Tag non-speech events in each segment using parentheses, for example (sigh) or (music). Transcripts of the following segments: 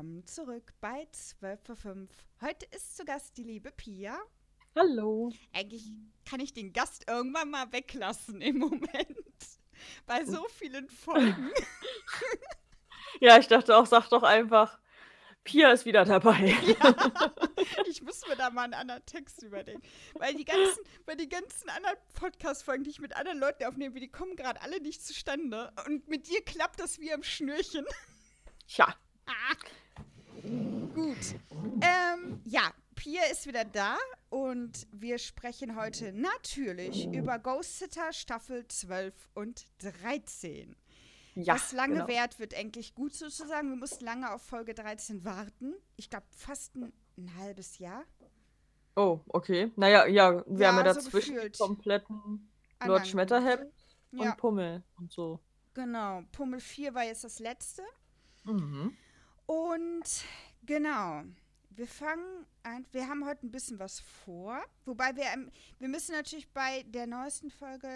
willkommen zurück bei 12 vor 5. Heute ist zu Gast die liebe Pia. Hallo. Eigentlich kann ich den Gast irgendwann mal weglassen im Moment. Bei so vielen Folgen. (laughs) ja, ich dachte auch, sag doch einfach, Pia ist wieder dabei. (laughs) Ja, ich muss mir da mal einen anderen Text überdenken. Weil die ganzen, weil die ganzen anderen Podcast-Folgen, die ich mit anderen Leuten aufnehme, die kommen gerade alle nicht zustande. Und mit dir klappt das wie am Schnürchen. Ja. Ah. Gut. Ähm, ja, Pia ist wieder da und wir sprechen heute natürlich über Ghost Sitter Staffel 12 und 13. Ja, Was lange genau. währt, wird endlich gut sozusagen. Wir mussten lange auf Folge 13 warten. Ich glaube, fast ein, ein, halbes Jahr. Oh, okay. Naja, ja, wir ja, haben ja dazwischen so kompletten Lord Schmetterhemd ja. und Pummel und so. Genau. Pummel 4 war jetzt das letzte. Mhm. Und genau. Wir fangen an. Wir haben heute ein bisschen was vor. Wobei wir, wir müssen natürlich bei der neuesten Folge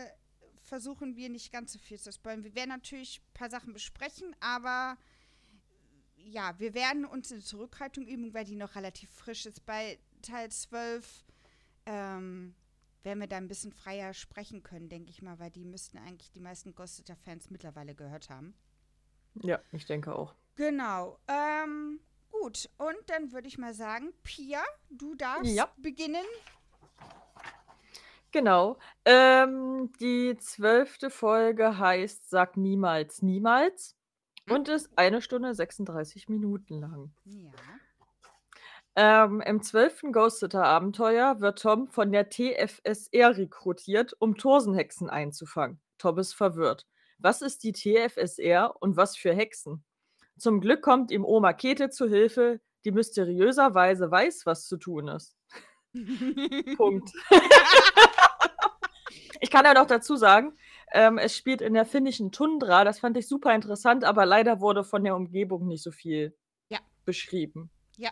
versuchen wir nicht ganz so viel zu spoilern. Wir werden natürlich ein paar Sachen besprechen, aber ja, wir werden uns eine Zurückhaltung üben, weil die noch relativ frisch ist. Bei Teil 12 ähm, werden wir da ein bisschen freier sprechen können, denke ich mal, weil die müssten eigentlich die meisten Ghosteter-Fans mittlerweile gehört haben. Ja, ich denke auch. Genau. Ähm, gut, und dann würde ich mal sagen, Pia, du darfst ja. beginnen Genau. Ähm, die zwölfte Folge heißt Sag niemals, niemals und ist eine Stunde 36 Minuten lang. Ja. Ähm, Im zwölften Ghost-Sitter-Abenteuer wird Tom von der TFSR rekrutiert, um Torsenhexen einzufangen. Tom ist verwirrt. Was ist die TFSR und was für Hexen? Zum Glück kommt ihm Oma Kete zu Hilfe, die mysteriöserweise weiß, was zu tun ist. Punkt. (laughs) ich kann ja noch dazu sagen, ähm, es spielt in der finnischen Tundra. Das fand ich super interessant, aber leider wurde von der Umgebung nicht so viel ja. beschrieben. Ja.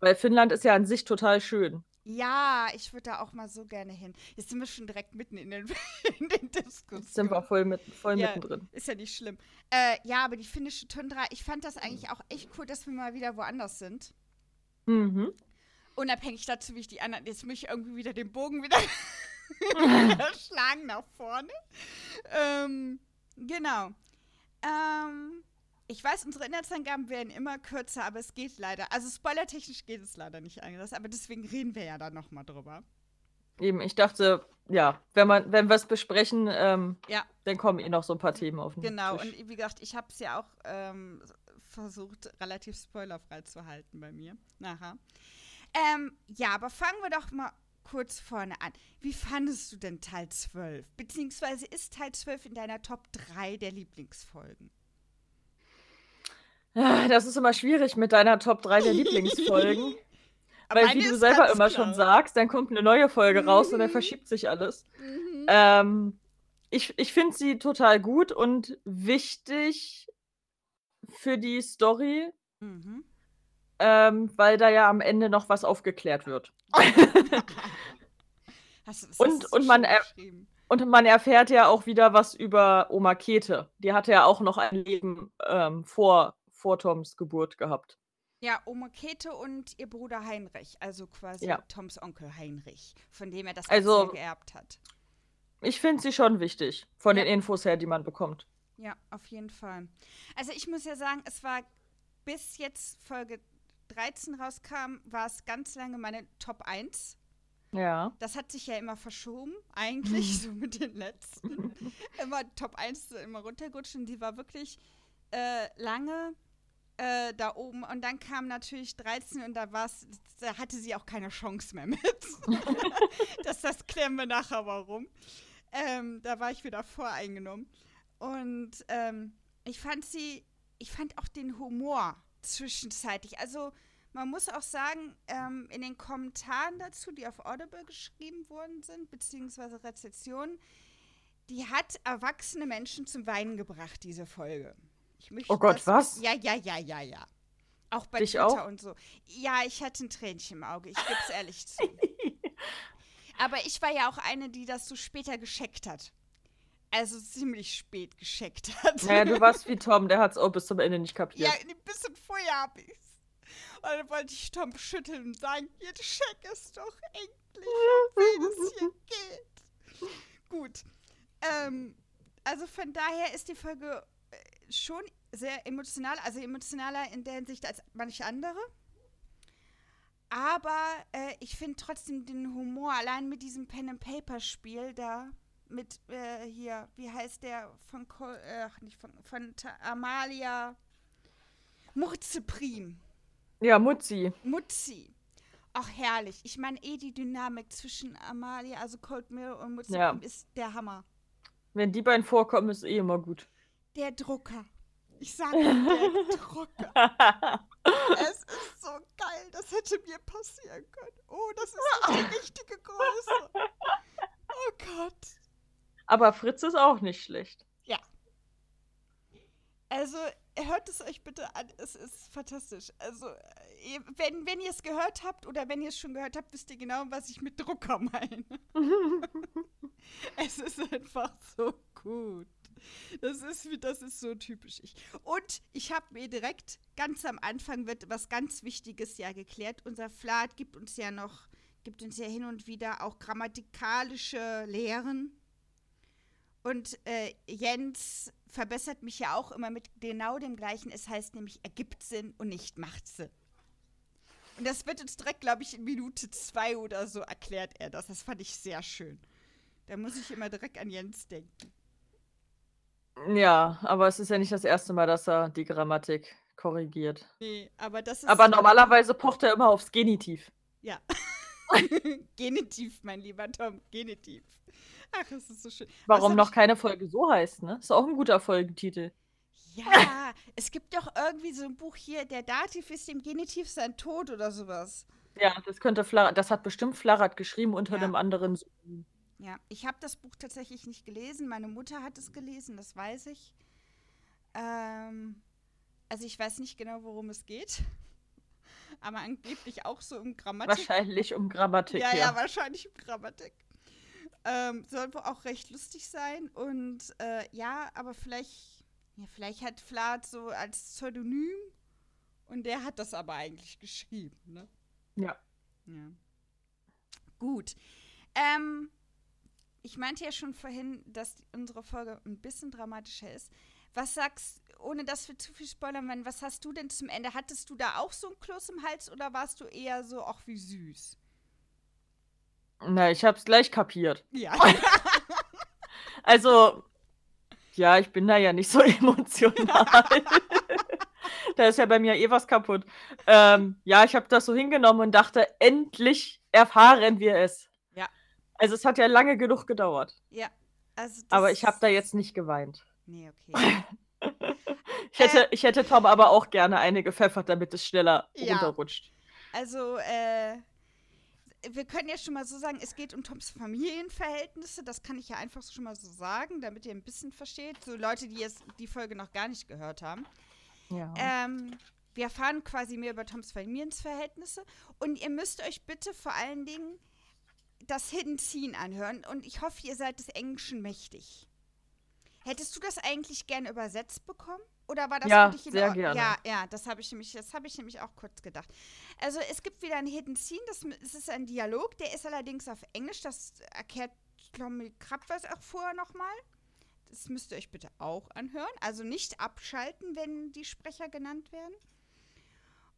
Weil Finnland ist ja an sich total schön. Ja, ich würde da auch mal so gerne hin. Jetzt sind wir schon direkt mitten in den, (laughs) in den Diskussionen. Jetzt sind wir voll, mit, voll ja, mittendrin. Ist ja nicht schlimm. Äh, ja, aber die finnische Tundra, ich fand das eigentlich auch echt cool, dass wir mal wieder woanders sind. Mhm. Unabhängig dazu, wie ich die anderen. Jetzt muss ich irgendwie wieder den Bogen wieder (laughs) schlagen nach vorne. Ähm, genau. Ähm, ich weiß, unsere Inhaltsangaben werden immer kürzer, aber es geht leider. Also spoilertechnisch geht es leider nicht anders, aber deswegen reden wir ja da nochmal drüber. Eben, ich dachte, ja, wenn man, wenn wir es besprechen, ähm, ja. dann kommen eh noch so ein paar Themen auf den Genau, Tisch. und wie gesagt, ich habe es ja auch ähm, versucht, relativ spoilerfrei zu halten bei mir. Nachher. Ähm, ja, aber fangen wir doch mal kurz vorne an. Wie fandest du denn Teil 12? Beziehungsweise ist Teil 12 in deiner Top 3 der Lieblingsfolgen? Ah, das ist immer schwierig mit deiner Top 3 der Lieblingsfolgen. (laughs) weil, wie du selber immer klar. schon sagst, dann kommt eine neue Folge raus und dann mhm. verschiebt sich alles. Mhm. Ähm, ich ich finde sie total gut und wichtig für die Story. Mhm. Ähm, weil da ja am Ende noch was aufgeklärt wird. (laughs) hast, und, hast und, man er, und man erfährt ja auch wieder was über Oma Kete. Die hatte ja auch noch ein Leben ähm, vor, vor Toms Geburt gehabt. Ja, Oma Kete und ihr Bruder Heinrich, also quasi ja. Toms Onkel Heinrich, von dem er das also, geerbt hat. Ich finde sie schon wichtig, von ja. den Infos her, die man bekommt. Ja, auf jeden Fall. Also ich muss ja sagen, es war bis jetzt Folge 13 rauskam, war es ganz lange meine Top 1. Ja. Das hat sich ja immer verschoben, eigentlich, (laughs) so mit den letzten. (laughs) immer Top 1 immer runtergerutscht und die war wirklich äh, lange äh, da oben. Und dann kam natürlich 13 und da war's, da hatte sie auch keine Chance mehr mit. (laughs) (laughs) das, das klären wir nachher warum. Ähm, da war ich wieder voreingenommen. Und ähm, ich fand sie, ich fand auch den Humor zwischenzeitlich. Also man muss auch sagen, ähm, in den Kommentaren dazu, die auf Audible geschrieben worden sind, beziehungsweise Rezessionen, die hat erwachsene Menschen zum Weinen gebracht, diese Folge. Oh Gott, das, was? Ja, ja, ja, ja, ja. Auch bei Dich Twitter auch? und so. Ja, ich hatte ein Tränchen im Auge, ich gebe es ehrlich zu. (laughs) Aber ich war ja auch eine, die das so später gescheckt hat. Also ziemlich spät gescheckt hat. Naja, du warst wie Tom, der hat es auch bis zum Ende nicht (laughs) kapiert. Ja, ein bisschen vorher hab ich's. Und dann wollte ich Tom schütteln und sagen, jetzt check es doch endlich, (laughs) wie es hier geht. Gut. Ähm, also von daher ist die Folge schon sehr emotional, also emotionaler in der Hinsicht als manche andere. Aber äh, ich finde trotzdem den Humor, allein mit diesem Pen-and-Paper-Spiel da, mit äh, hier, wie heißt der von, Col äh, ach, nicht von, von Amalia Murzeprim. Ja, Mutzi. Mutzi. Ach, herrlich. Ich meine, eh die Dynamik zwischen Amalia, also Cold Mirror und Mutzi ja. ist der Hammer. Wenn die beiden vorkommen, ist eh immer gut. Der Drucker. Ich sage (laughs) der Drucker. es ist so geil. Das hätte mir passieren können. Oh, das ist die richtige Größe. Oh Gott. Aber Fritz ist auch nicht schlecht. Ja. Also, hört es euch bitte an. Es ist fantastisch. Also, wenn, wenn ihr es gehört habt oder wenn ihr es schon gehört habt, wisst ihr genau, was ich mit Drucker meine. (laughs) es ist einfach so gut. Das ist, das ist so typisch ich. Und ich habe mir direkt, ganz am Anfang wird was ganz Wichtiges ja geklärt. Unser Flat gibt uns ja noch, gibt uns ja hin und wieder auch grammatikalische Lehren. Und äh, Jens verbessert mich ja auch immer mit genau dem gleichen. Es heißt nämlich, ergibt Sinn und nicht macht Sinn. Und das wird uns direkt, glaube ich, in Minute zwei oder so erklärt er das. Das fand ich sehr schön. Da muss ich immer direkt an Jens denken. Ja, aber es ist ja nicht das erste Mal, dass er die Grammatik korrigiert. Nee, aber das ist. Aber normalerweise pocht er immer aufs Genitiv. Ja. (laughs) Genitiv, mein lieber Tom, Genitiv. Ach, es ist so schön. Warum noch ich... keine Folge so heißt, ne? Ist auch ein guter Folgentitel. Ja, es gibt doch irgendwie so ein Buch hier, der Dativ ist dem Genitiv sein Tod oder sowas. Ja, das könnte Flar das hat bestimmt Flarat geschrieben unter ja. einem anderen. Ja, ich habe das Buch tatsächlich nicht gelesen. Meine Mutter hat es gelesen, das weiß ich. Ähm, also ich weiß nicht genau, worum es geht. (laughs) Aber angeblich auch so um Grammatik. Wahrscheinlich um Grammatik. Ja, ja, ja wahrscheinlich um Grammatik. Ähm, soll wohl auch recht lustig sein. Und äh, ja, aber vielleicht, ja, vielleicht hat Flat so als Pseudonym und der hat das aber eigentlich geschrieben, ne? Ja. Ja. Gut. Ähm, ich meinte ja schon vorhin, dass unsere Folge ein bisschen dramatischer ist. Was sagst, ohne dass wir zu viel spoilern werden, was hast du denn zum Ende? Hattest du da auch so ein Kloß im Hals oder warst du eher so, ach wie süß? Na, ich hab's gleich kapiert. Ja. (laughs) also, ja, ich bin da ja nicht so (laughs) emotional. da ist ja bei mir eh was kaputt. Ähm, ja, ich habe das so hingenommen und dachte, endlich erfahren wir es. Also es hat ja lange genug gedauert. Ja. Also aber ich habe da jetzt nicht geweint. Nee, okay. (laughs) ich, hätte, äh, ich hätte Tom aber auch gerne eine gepfeffert, damit es schneller ja. runterrutscht. Also, äh, wir können ja schon mal so sagen, es geht um Toms Familienverhältnisse. Das kann ich ja einfach schon mal so sagen, damit ihr ein bisschen versteht. So Leute, die jetzt die Folge noch gar nicht gehört haben. Ja. Ähm, wir erfahren quasi mehr über Toms Familienverhältnisse. Und ihr müsst euch bitte vor allen Dingen das Hidden Scene anhören und ich hoffe, ihr seid des Englischen mächtig. Hättest du das eigentlich gerne übersetzt bekommen? Oder war das ja, für dich in sehr gerne. Ja, ja, das habe ich nämlich, das habe ich nämlich auch kurz gedacht. Also es gibt wieder ein Hidden Scene, das, das ist ein Dialog, der ist allerdings auf Englisch, das erklärt Tommy Krabweis auch vorher nochmal. Das müsst ihr euch bitte auch anhören. Also nicht abschalten, wenn die Sprecher genannt werden.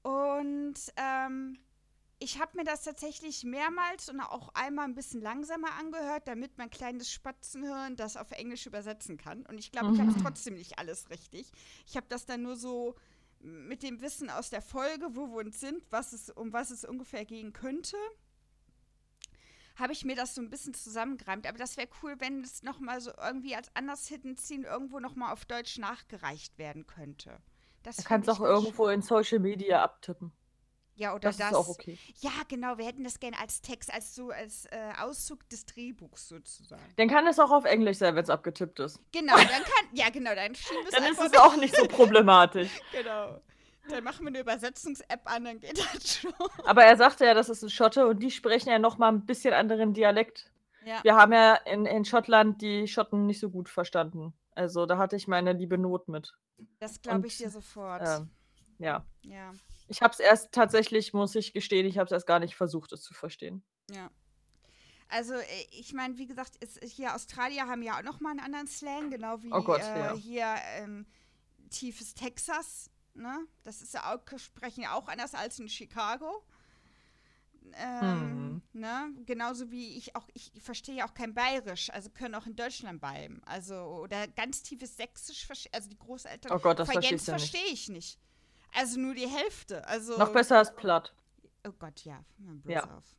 Und ähm, ich habe mir das tatsächlich mehrmals und auch einmal ein bisschen langsamer angehört, damit mein kleines Spatzenhirn das auf Englisch übersetzen kann. Und ich glaube, ich habe es trotzdem nicht alles richtig. Ich habe das dann nur so mit dem Wissen aus der Folge, wo wir uns sind, was es, um was es ungefähr gehen könnte, habe ich mir das so ein bisschen zusammengereimt. Aber das wäre cool, wenn es nochmal so irgendwie als anders Hidden Scene irgendwo nochmal auf Deutsch nachgereicht werden könnte. Das du kannst auch irgendwo in Social Media abtippen. Ja, oder das. Das ist auch okay. Ja, genau. Wir hätten das gerne als Text, als so als äh, Auszug des Drehbuchs sozusagen. Dann kann es auch auf Englisch sein, wenn es abgetippt ist. Genau, (laughs) dann kann, ja genau, dann schieben wir es Dann ist es auch nicht so problematisch. (laughs) genau. Dann machen wir eine Übersetzungs-App an, dann geht das schon. Aber er sagte ja, das ist ein Schotte und die sprechen ja noch mal ein bisschen anderen Dialekt. Ja. Wir haben ja in, in Schottland die Schotten nicht so gut verstanden. Also da hatte ich meine liebe Not mit. Das glaube ich dir sofort. Äh, ja. Ja. Ich habe es erst tatsächlich, muss ich gestehen, ich habe es erst gar nicht versucht, es zu verstehen. Ja. Also, äh, ich meine, wie gesagt, ist, hier Australier haben ja auch nochmal einen anderen Slang, genau wie Oh Gott, äh, ja. hier ähm, tiefes Texas. Ne? Das ist ja auch, sprechen ja auch anders als in Chicago. Ähm, Mhm. ne? Genauso wie ich auch, ich verstehe ja auch kein Bayerisch, also können auch in Deutschland bleiben. Also, oder ganz tiefes Sächsisch, also die Großeltern. Oh Gott, das verstehe ich nicht. Also nur die Hälfte. Also, Noch besser als platt. Oh Gott, ja. Ja. auf.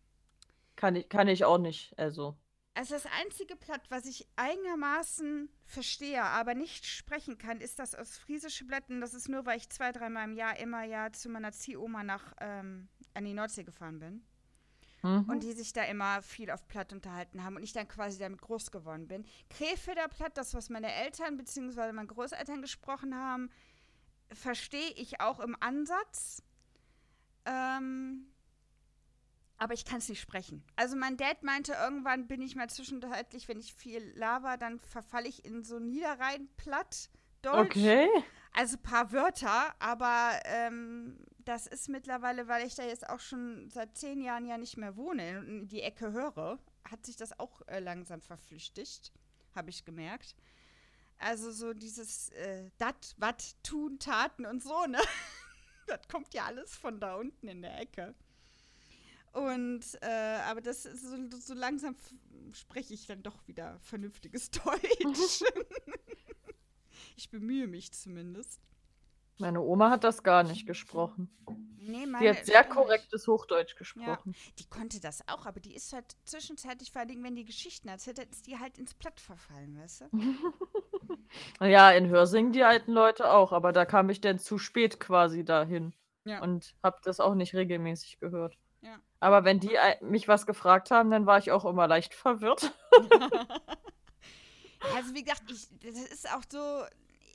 Kann ich, kann ich auch nicht. Also. Also das einzige Blatt, was ich einigermaßen verstehe, aber nicht sprechen kann, ist das ostfriesische Blatt. Und das ist nur, weil ich zwei, dreimal im Jahr immer ja zu meiner Ziehoma nach ähm, an die Nordsee gefahren bin. Mhm. Und die sich da immer viel auf Platt unterhalten haben und ich dann quasi damit groß geworden bin. Krefelder Platt, das, was meine Eltern bzw. meine Großeltern gesprochen haben, verstehe ich auch im Ansatz. Ähm, aber ich kann es nicht sprechen. Also mein Dad meinte, irgendwann bin ich mal zwischenzeitlich, wenn ich viel laber, dann verfalle ich in so Niederrhein-Platt Deutsch. okay. Also ein paar Wörter, aber ähm, das ist mittlerweile, weil ich da jetzt auch schon seit zehn Jahren ja nicht mehr wohne und in die Ecke höre, hat sich das auch äh, langsam verflüchtigt, habe ich gemerkt. Also so dieses äh, dat, wat, tun, taten und so, ne? (laughs) das kommt ja alles von da unten in der Ecke. Und, äh, aber das ist so, so langsam spreche ich dann doch wieder vernünftiges (laughs) Deutsch. (laughs) ich bemühe mich zumindest. Meine Oma hat das gar nicht gesprochen. Nee, Die meine hat sehr korrektes Hochdeutsch gesprochen. Die konnte das auch, aber die ist halt zwischenzeitlich, vor allem wenn die Geschichten erzählt hat, ist die halt ins Platt verfallen, weißt du? Ja, in Hörsing die alten Leute auch, aber da kam ich dann zu spät quasi dahin Ja. und habe das auch nicht regelmäßig gehört. Ja. Aber wenn die mich was gefragt haben, dann war ich auch immer leicht verwirrt. (laughs) Also wie gesagt, ich, das ist auch so,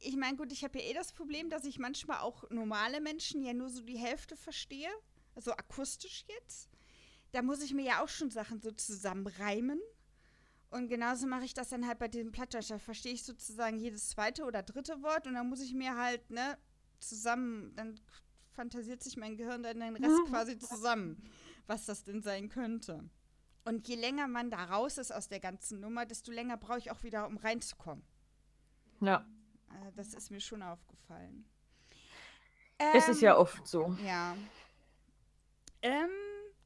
ich meine, gut, ich habe ja eh das Problem, dass ich manchmal auch normale Menschen ja nur so die Hälfte verstehe, also akustisch jetzt. Da muss ich mir ja auch schon Sachen so zusammenreimen. Und genauso mache ich das dann halt bei diesem Plattdeutsch. Da verstehe ich sozusagen jedes zweite oder dritte Wort und dann muss ich mir halt, ne, zusammen, dann fantasiert sich mein Gehirn dann den Rest quasi zusammen, was das denn sein könnte. Und je länger man da raus ist aus der ganzen Nummer, desto länger brauche ich auch wieder, um reinzukommen. Ja, Äh, das ist mir schon aufgefallen. es ist ja Ähm, oft so. Ja. Ähm,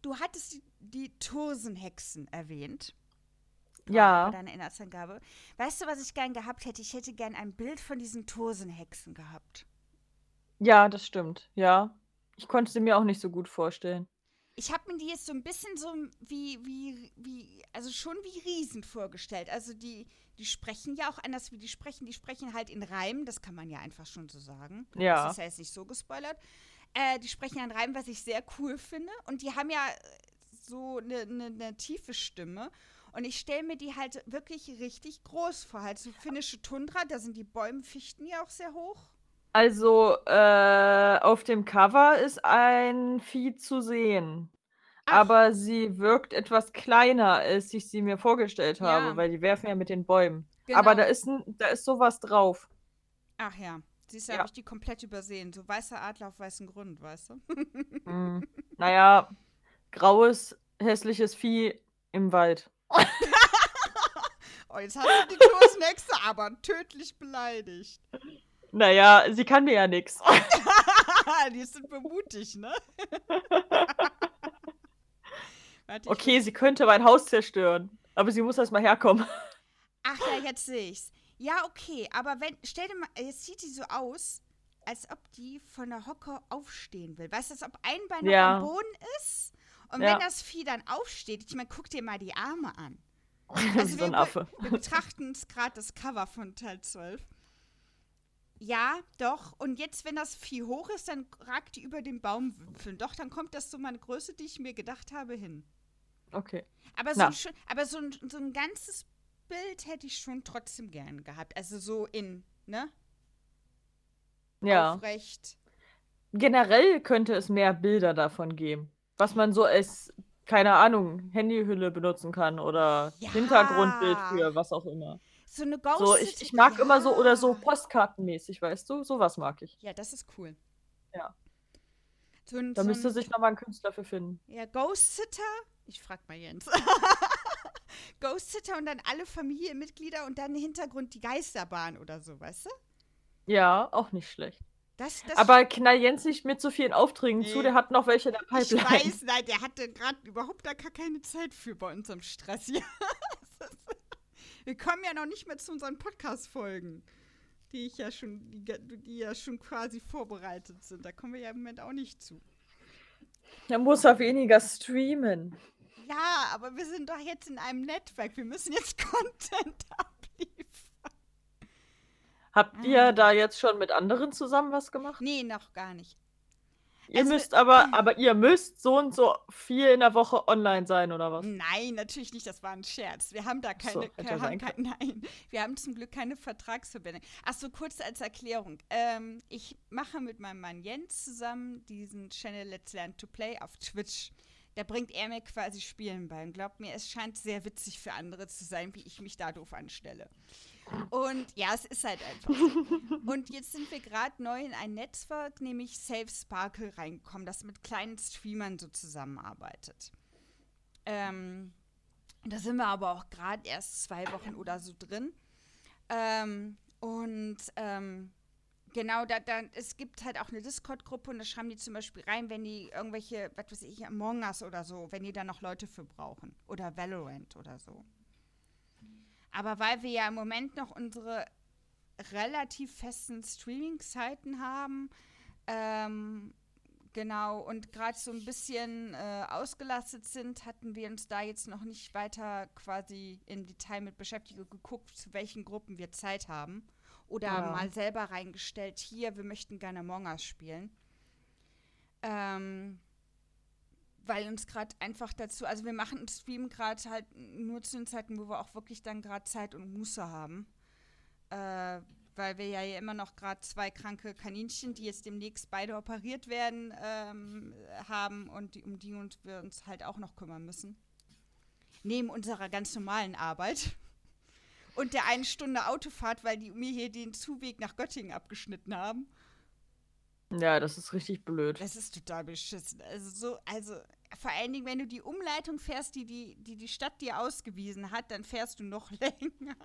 du hattest die, die Tosenhexen erwähnt. Ja. Bei deiner Inhaltsangabe. Weißt du, was ich gern gehabt hätte? Ich hätte gern ein Bild von diesen Tosenhexen gehabt. Ja, das stimmt. Ja. Ich konnte sie mir auch nicht so gut vorstellen. Ich habe mir die jetzt so ein bisschen so wie, wie, wie, also schon wie Riesen vorgestellt. Also die, die sprechen ja auch anders, wie die sprechen. Die sprechen halt in Reimen, das kann man ja einfach schon so sagen. Ja. Das ist ja jetzt nicht so gespoilert. Äh, die sprechen ja in Reimen, was ich sehr cool finde. Und die haben ja so eine ne, ne tiefe Stimme. Und ich stelle mir die halt wirklich richtig groß vor. Halt so finnische Tundra, da sind die Bäume, Fichten ja auch sehr hoch. Also, äh, auf dem Cover ist ein Vieh zu sehen. Ach. Aber sie wirkt etwas kleiner, als ich sie mir vorgestellt habe, Ja. weil die werfen ja mit den Bäumen. Aber da Genau. ist, ein, da ist sowas drauf. Ach ja, siehst du, Ja. habe ich die komplett übersehen. So weißer Adler auf weißem Grund, weißt du? Hm. Naja, graues, hässliches Vieh im Wald. (laughs) Oh, jetzt hast du die Tosenhexe aber tödlich beleidigt. Naja, sie kann mir ja nichts. (laughs) die sind bemutigt, ne? (laughs) Warte, Okay, sie könnte mein Haus zerstören. Aber sie muss erst mal herkommen. Ach ja, jetzt sehe ich's. Ja, okay, aber wenn, stell dir mal, jetzt sieht die so aus, als ob die von der Hocke aufstehen will. Weißt du, als ob ein Bein noch Ja. am Boden ist und Ja. wenn das Vieh dann aufsteht, ich meine, guck dir mal die Arme an. (laughs) Also so ein wir, Affe. wir betrachten gerade das Cover von Teil 12. Ja, doch. Und jetzt, wenn das Vieh hoch ist, dann ragt die über den Baumwipfeln. Doch, dann kommt das so meine Größe, die ich mir gedacht habe, hin. Okay. Aber so, Na. ein, aber so, ein, so ein ganzes Bild hätte ich schon trotzdem gern gehabt. Also so in, ne? Ja. Aufrecht. Generell könnte es mehr Bilder davon geben. Was man so als, keine Ahnung, Handyhülle benutzen kann oder Ja. Hintergrundbild für was auch immer. So eine Ghost. So, ich, ich mag immer so oder so Ja. postkartenmäßig, weißt du? Sowas mag ich. Ja, das ist cool. Ja. So ein, da so müsste ein, sich nochmal ein Künstler für finden. Ja, Ghost Sitter. Ich frag mal Jens. (laughs) Ghost Sitter und dann alle Familienmitglieder und dann im Hintergrund die Geisterbahn oder so, weißt du? Ja, auch nicht schlecht. Das, das Aber knall Jens nicht mit so vielen Aufträgen nee. zu, der hat noch welche in der Pipeline. Ich weiß, nein, der hatte gerade überhaupt da gar keine Zeit für bei unserem Stress (laughs) hier. Wir kommen ja noch nicht mehr zu unseren Podcast-Folgen, die ich ja schon, die, die ja schon quasi vorbereitet sind. Da kommen wir ja im Moment auch nicht zu. Er muss er weniger streamen. Ja, aber wir sind doch jetzt in einem Netzwerk. Wir müssen jetzt (laughs) Content abliefern. Habt ihr ah. da jetzt schon mit anderen zusammen was gemacht? Nee, noch gar nicht. Ihr also, müsst aber, aber ihr müsst so und so viel in der Woche online sein, oder was? Nein, natürlich nicht, das war ein Scherz. Wir haben da keine, so, haben kein, (laughs) nein, wir haben zum Glück keine Vertragsverbindung. Achso, kurz als Erklärung. Ähm, ich mache mit meinem Mann Jens zusammen diesen Channel Let's Learn to Play auf Twitch. Da bringt er mir quasi Spielen bei. Und glaubt mir, es scheint sehr witzig für andere zu sein, wie ich mich da doof anstelle. Und ja, es ist halt einfach. Und jetzt sind wir gerade neu in ein Netzwerk, nämlich Safe Sparkle, reingekommen, das mit kleinen Streamern so zusammenarbeitet. Ähm, da sind wir aber auch gerade erst zwei Wochen oder so drin. Ähm, und ähm, genau, da, da, es gibt halt auch eine Discord-Gruppe und da schreiben die zum Beispiel rein, wenn die irgendwelche, was weiß ich, Among Us oder so, wenn die da noch Leute für brauchen. Oder Valorant oder so. Aber weil wir ja im Moment noch unsere relativ festen Streaming-Zeiten haben, ähm, genau, und gerade so ein bisschen äh, ausgelastet sind, hatten wir uns da jetzt noch nicht weiter quasi im Detail mit beschäftigt und geguckt, zu welchen Gruppen wir Zeit haben. Oder ja. mal selber reingestellt, hier, wir möchten gerne Among Us spielen. Ähm, weil uns gerade einfach dazu, also wir machen einen Stream gerade halt nur zu den Zeiten, wo wir auch wirklich dann gerade Zeit und Muße haben. Äh, weil wir ja immer noch gerade zwei kranke Kaninchen, die jetzt demnächst beide operiert werden, ähm, haben und die, um die uns wir uns halt auch noch kümmern müssen. Neben unserer ganz normalen Arbeit. (laughs) Und der einen Stunde Autofahrt, weil die mir hier den Zuweg nach Göttingen abgeschnitten haben. Ja, das ist richtig blöd. Das ist total beschissen. Also so, also vor allen Dingen, wenn du die Umleitung fährst, die die, die, die Stadt dir ausgewiesen hat, dann fährst du noch (laughs) länger.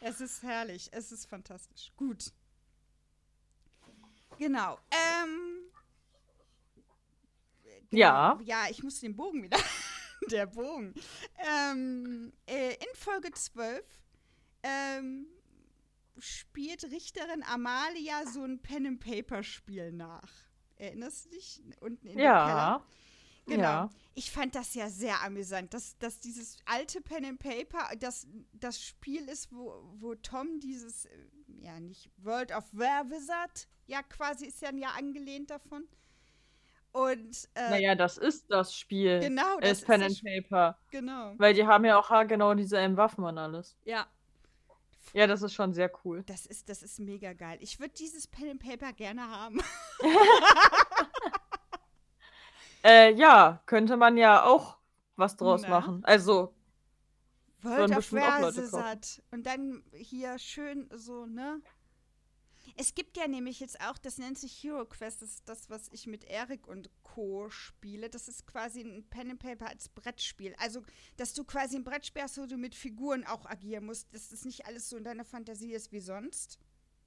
es ist herrlich, es ist fantastisch. Gut. Genau. Ähm, genau. Ja. Ja, ich muss den Bogen wieder. (laughs) Der Bogen. Ähm, äh, in Folge 12 ähm, spielt Richterin Amalia so ein Pen-and-Paper-Spiel nach. Erinnerst du dich? Unten in ja. der Keller? Genau. Ja. Ich fand das ja sehr amüsant, dass, dass dieses alte Pen and Paper das, das Spiel ist, wo, wo Tom dieses, äh, ja nicht World of Were Wizard, ja quasi ist ja ein Jahr angelehnt davon. Und äh, naja, das ist das Spiel. Genau, das ist Pen and Paper. Genau. Weil die haben ja auch genau dieselben Waffen und alles. Ja. Ja, das ist schon sehr cool. Das ist, das ist mega geil. Ich würde dieses Pen and Paper gerne haben. (laughs) (laughs) äh, ja, könnte man ja auch was draus Na? machen. Also. World of Warsizard. Und dann hier schön so, ne? Es gibt ja nämlich jetzt auch, das nennt sich Hero Quest, das ist das, was ich mit Erik und Co. spiele. Das ist quasi ein Pen and Paper als Brettspiel. Also, dass du quasi ein Brettspiel hast, wo du mit Figuren auch agieren musst, dass das nicht alles so in deiner Fantasie ist wie sonst.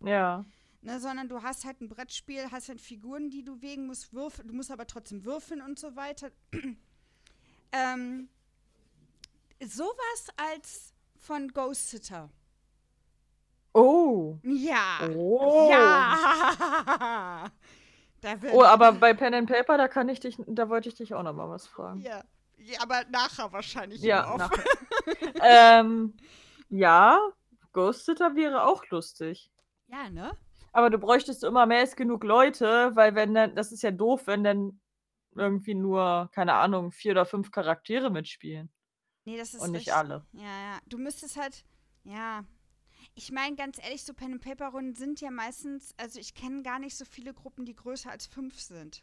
Ja. Ne, sondern du hast halt ein Brettspiel, hast halt Figuren, die du wegen musst, würfeln, du musst aber trotzdem würfeln und so weiter. (clears throat) ähm, sowas als von Ghost Sitter. Oh. Ja. Oh. Ja. (laughs) oh, aber bei Pen and Paper, da kann ich dich, da wollte ich dich auch noch mal was fragen. Ja. ja aber nachher wahrscheinlich. Ja, nachher. (laughs) ähm, ja, Ghost Sitter wäre auch lustig. Ja, ne? Aber du bräuchtest immer mehr als genug Leute, weil wenn dann, das ist ja doof, wenn dann irgendwie nur, keine Ahnung, vier oder fünf Charaktere mitspielen. Nee, das ist Und nicht richtig. alle. Ja, ja. Du müsstest halt, ja, ich meine, ganz ehrlich, so Pen and Paper Runden sind ja meistens, also ich kenne gar nicht so viele Gruppen, die größer als fünf sind.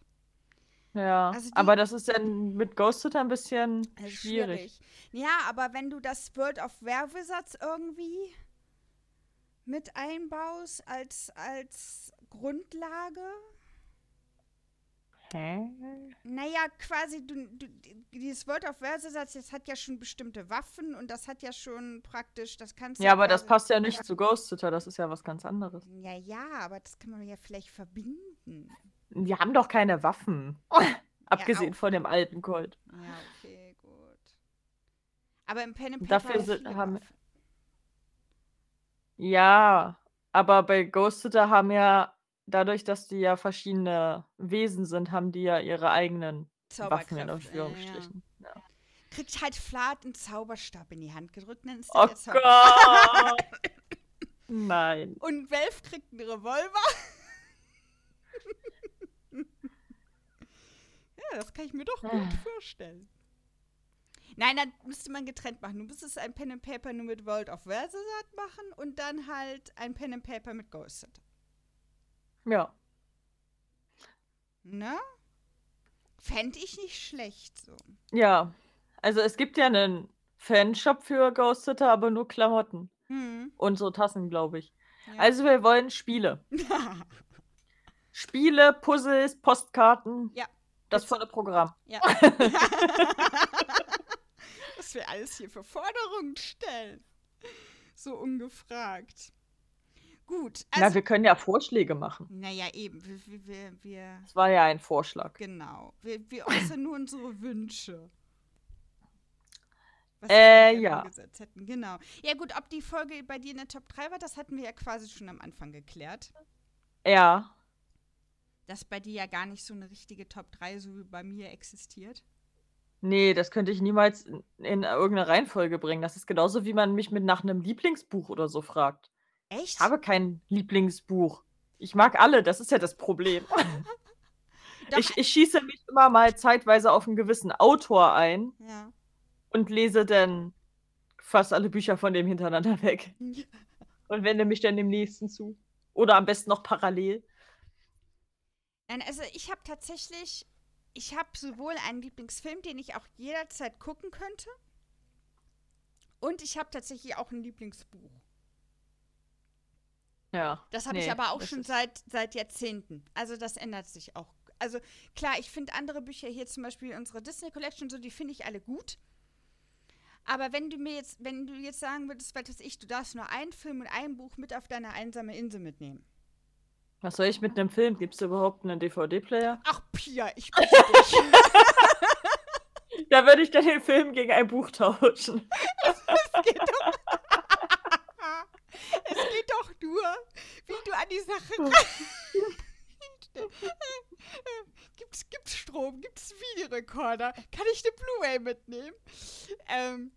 Ja, also die, aber das ist dann mit Ghost Sitter ein bisschen schwierig. schwierig. Ja, aber wenn du das World of Werwizards irgendwie mit einbaust als, als Grundlage, Hä? Naja, quasi, du, du, dieses World of Versatz, das hat ja schon bestimmte Waffen und das hat ja schon praktisch, das kannst du. Ja, aber das passt ja nicht zu Ghost Sitter, das ist ja was ganz anderes. Ja, ja, aber das kann man ja vielleicht verbinden. Die haben doch keine Waffen. Abgesehen ja, von dem alten Colt. Ja, okay, gut. Aber im Pen and Paper Dafür sind, haben. Ja, aber bei Ghost Sitter haben ja dadurch, dass die ja verschiedene Wesen sind, haben die ja ihre eigenen Waffen in Anführungsstrichen. Ja, ja. Kriegt halt Flat einen Zauberstab in die Hand gedrückt, nennt es Oh Gott! (laughs) Nein. Und Welf kriegt einen Revolver. (laughs) ja, das kann ich mir doch gut ah. vorstellen. Nein, dann müsste man getrennt machen. Du müsstest ein Pen and Paper nur mit World of Versasat machen und dann halt ein Pen and Paper mit Ghosted. Ja. Ne? Fände ich nicht schlecht so. Ja. Also es gibt ja einen Fanshop für Ghost Sitter, aber nur Klamotten. Hm. Und so Tassen, glaube ich. Ja. Also wir wollen Spiele. (laughs) Spiele, Puzzles, Postkarten. Ja. Das volle Programm. Ja. (laughs) Was wir alles hier für Forderungen stellen. So ungefragt. Gut. Also, Na, wir können ja Vorschläge machen. Naja, eben. Wir, wir, wir, das war ja ein Vorschlag. Genau. Wir, wir äußern nur unsere Wünsche. Was äh, ja. Hätten. Genau. Ja, gut, ob die Folge bei dir in der Top 3 war, das hatten wir ja quasi schon am Anfang geklärt. Ja. Dass bei dir ja gar nicht so eine richtige Top 3 so wie bei mir existiert. Nee, das könnte ich niemals in, in irgendeine Reihenfolge bringen. Das ist genauso, wie man mich mit nach einem Lieblingsbuch oder so fragt. Echt? Ich habe kein Lieblingsbuch. Ich mag alle, das ist ja das Problem. (laughs) ich, ich schieße mich immer mal zeitweise auf einen gewissen Autor ein ja. und lese dann fast alle Bücher von dem hintereinander (laughs) weg. (laughs) und wende mich dann dem nächsten zu. Oder am besten noch parallel. Nein, also ich habe tatsächlich, ich habe sowohl einen Lieblingsfilm, den ich auch jederzeit gucken könnte. Und ich habe tatsächlich auch ein Lieblingsbuch. Ja. Das habe nee, ich aber auch schon seit, seit Jahrzehnten. Also das ändert sich auch. Also klar, ich finde andere Bücher hier zum Beispiel unsere Disney Collection so, die finde ich alle gut. Aber wenn du mir jetzt, wenn du jetzt sagen würdest, was weiß ich, du darfst nur einen Film und ein Buch mit auf deine einsame Insel mitnehmen. Was soll ich mit einem Film? Gibt es überhaupt einen DVD-Player? Ach, Pia, ich bitte dich. (laughs) da würde ich dann den Film gegen ein Buch tauschen. (laughs) das geht doch es nur, wie du an die Sache (laughs) gibt's, gibt's Strom? Gibt's Videorekorder? Kann ich eine Blu-ray mitnehmen? Ähm,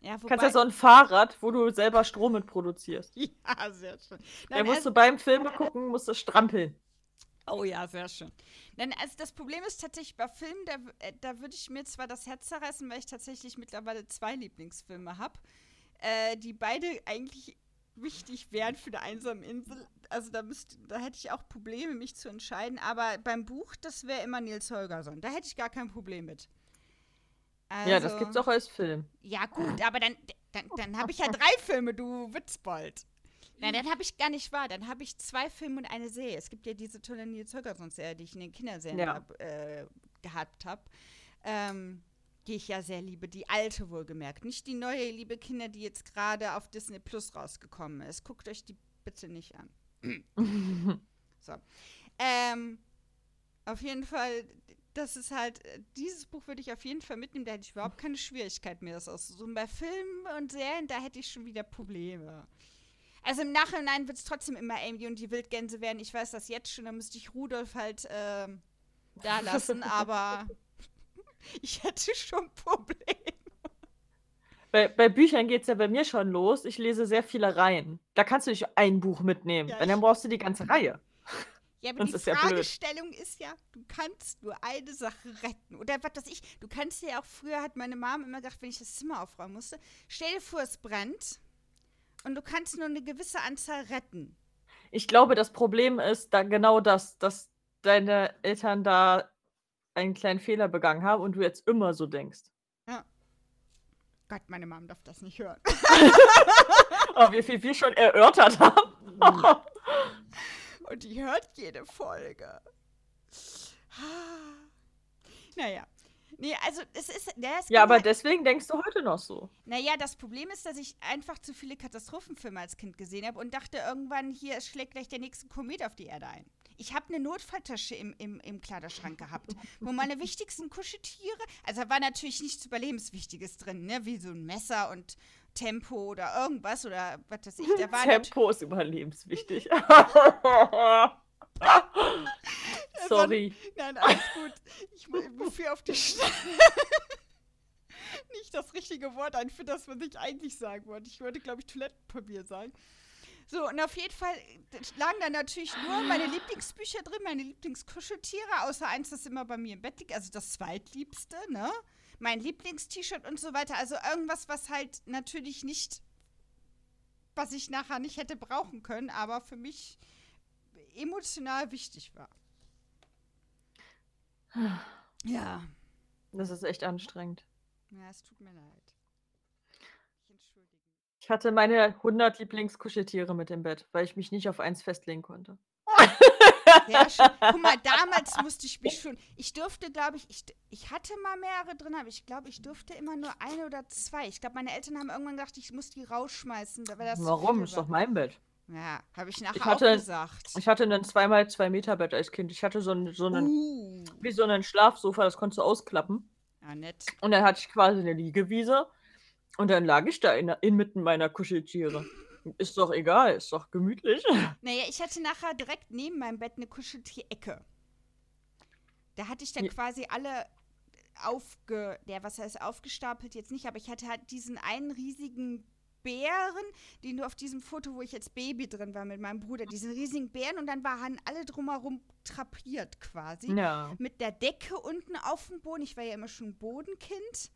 ja, wobei, Kannst ja so ein Fahrrad, wo du selber Strom mit produzierst. (laughs) Ja, sehr schön. Da musst also, du beim Filme gucken, musst du strampeln. Oh ja, sehr schön. Denn also das Problem ist tatsächlich bei Filmen, da, äh, da würde ich mir zwar das Herz zerreißen, weil ich tatsächlich mittlerweile zwei Lieblingsfilme habe, äh, die beide eigentlich wichtig wären für eine einsame Insel. Also da, müsst, da hätte ich auch Probleme, mich zu entscheiden. Aber beim Buch, das wäre immer Nils Holgersson. Da hätte ich gar kein Problem mit. Also, ja, das also gibt's auch als Film. Ja, gut, aber dann, dann, dann habe ich ja drei (laughs) Filme, du Witzbold. Nein, dann habe ich gar nicht wahr. Dann habe ich zwei Filme und eine Serie. Es gibt ja diese tolle Nils Holgersson-Serie, die ich in den Kinderserien ja. hab, äh, gehabt habe. Ähm, die ich ja sehr liebe, die alte wohlgemerkt. Nicht die neue, liebe Kinder, die jetzt gerade auf Disney Plus rausgekommen ist. Guckt euch die bitte nicht an. (laughs) so. Ähm, auf jeden Fall, das ist halt, dieses Buch würde ich auf jeden Fall mitnehmen, da hätte ich überhaupt keine Schwierigkeit mehr, das auszusuchen. Bei Filmen und Serien, da hätte ich schon wieder Probleme. Also im Nachhinein wird es trotzdem immer Amy und die Wildgänse werden. Ich weiß das jetzt schon, da müsste ich Rudolf halt äh, da lassen, (laughs) aber ich hätte schon Probleme. Bei, bei Büchern geht es ja bei mir schon los. Ich lese sehr viele Reihen. Da kannst du nicht ein Buch mitnehmen, ja, dann brauchst du die ganze Reihe. Ja, aber Sonst die ist Fragestellung ja ist ja, du kannst nur eine Sache retten. Oder was weiß ich, du kannst ja auch, früher hat meine Mom immer gesagt, wenn ich das Zimmer aufräumen musste, stell dir vor, es brennt und du kannst nur eine gewisse Anzahl retten. Ich glaube, das Problem ist da genau das, dass deine Eltern da einen kleinen Fehler begangen haben und du jetzt immer so denkst. Ja. Gott, meine Mom darf das nicht hören. (laughs) oh, wie viel wir schon erörtert haben. (laughs) und die hört jede Folge. (sighs) naja. Nee, also es ist. Ja, es ja aber halt, deswegen denkst du heute noch so. Naja, das Problem ist, dass ich einfach zu viele Katastrophenfilme als Kind gesehen habe und dachte irgendwann, hier schlägt gleich der nächste Komet auf die Erde ein. Ich habe eine Notfalltasche im, im, im Kleiderschrank gehabt, wo meine wichtigsten Kuscheltiere, also da war natürlich nichts Überlebenswichtiges drin, ne? wie so ein Messer und Tempo oder irgendwas oder was weiß ich. Da war (laughs) Tempo ist überlebenswichtig. (laughs) Sorry. War, nein, alles gut. Ich wofür auf die Schnelle (laughs) nicht das richtige Wort ein, für das, was ich eigentlich sagen wollte. Ich wollte, glaube ich, Toilettenpapier sagen. So, und auf jeden Fall lagen da natürlich nur meine Lieblingsbücher drin, meine Lieblingskuscheltiere, außer eins, das immer bei mir im Bett liegt, also das zweitliebste, ne? Mein Lieblingst-T-Shirt und so weiter. Also irgendwas, was halt natürlich nicht, was ich nachher nicht hätte brauchen können, aber für mich emotional wichtig war. Ja. Das ist echt anstrengend. Ja, es tut mir leid. Ich hatte meine 100 Lieblingskuscheltiere mit im Bett, weil ich mich nicht auf eins festlegen konnte. Ja, Guck mal, damals (laughs) musste ich mich schon. Ich durfte, glaube ich, ich, ich hatte mal mehrere drin, aber ich glaube, ich durfte immer nur eine oder zwei. Ich glaube, meine Eltern haben irgendwann gedacht, ich muss die rausschmeißen. Warum? Ist doch mein Bett. Ja, habe ich nachher ich hatte, auch gesagt. Ich hatte ein 2x2 Meter Bett als Kind. Ich hatte so, ein, so einen, uh. wie so einen Schlafsofa, das konntest du ausklappen. Ja, nett. Und dann hatte ich quasi eine Liegewiese. Und dann lag ich da in, inmitten meiner Kuscheltiere. Ist doch egal, ist doch gemütlich. (laughs) Naja, ich hatte nachher direkt neben meinem Bett eine Kuscheltierecke. Da hatte ich dann ja. quasi alle aufge... Der, was heißt aufgestapelt jetzt nicht, aber ich hatte halt diesen einen riesigen Bären, den du auf diesem Foto, wo ich als Baby drin war mit meinem Bruder, diesen riesigen Bären und dann waren alle drumherum trapiert quasi. Ja. Mit der Decke unten auf dem Boden. Ich war ja immer schon Bodenkind.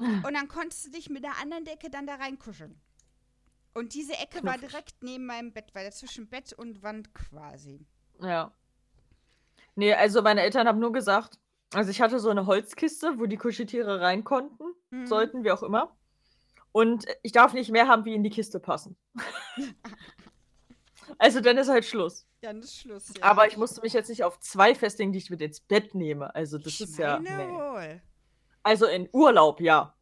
Und dann konntest du dich mit der anderen Decke dann da reinkuscheln. Und diese Ecke war direkt neben meinem Bett, weil zwischen Bett und Wand quasi. Ja. Nee, also meine Eltern haben nur gesagt, also ich hatte so eine Holzkiste, wo die Kuscheltiere rein konnten, mhm. sollten, wie auch immer. Und ich darf nicht mehr haben, wie in die Kiste passen. (laughs) also dann ist halt Schluss. Dann ist Schluss, ja. Aber ich musste mich jetzt nicht auf zwei festlegen, die ich mit ins Bett nehme. Also das ich ist ja. Nee. Wohl. Also in Urlaub, ja.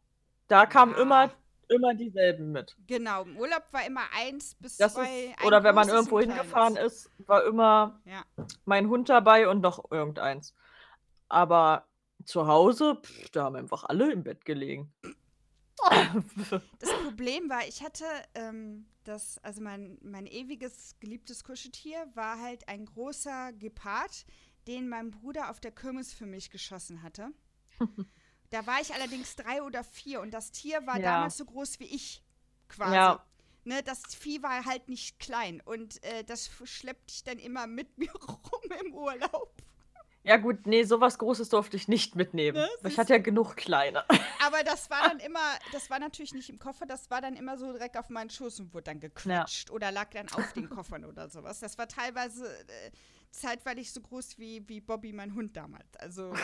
Da kamen ja. immer, immer dieselben mit. Genau, im Urlaub war immer eins bis das zwei. Ist, oder wenn man irgendwo hingefahren ist, war immer ja. mein Hund dabei und noch irgendeins. Aber zu Hause, pff, da haben einfach alle im Bett gelegen. Das Problem war, ich hatte ähm, das, also mein, mein ewiges geliebtes Kuscheltier war halt ein großer Gepard, den mein Bruder auf der Kirmes für mich geschossen hatte. (laughs) da war ich allerdings drei oder vier und das Tier war ja. damals so groß wie ich quasi. Ja. Ne, das Vieh war halt nicht klein und äh, das schleppte ich dann immer mit (laughs) mir rum im Urlaub. Ja gut, nee, sowas Großes durfte ich nicht mitnehmen. Ne? Ich hatte ja genug kleine. (laughs) Aber das war dann immer, das war natürlich nicht im Koffer, das war dann immer so direkt auf meinen Schoß und wurde dann gequetscht ja. oder lag dann auf den Koffern oder sowas. Das war teilweise äh, zeitweilig so groß wie, wie Bobby, mein Hund damals. Also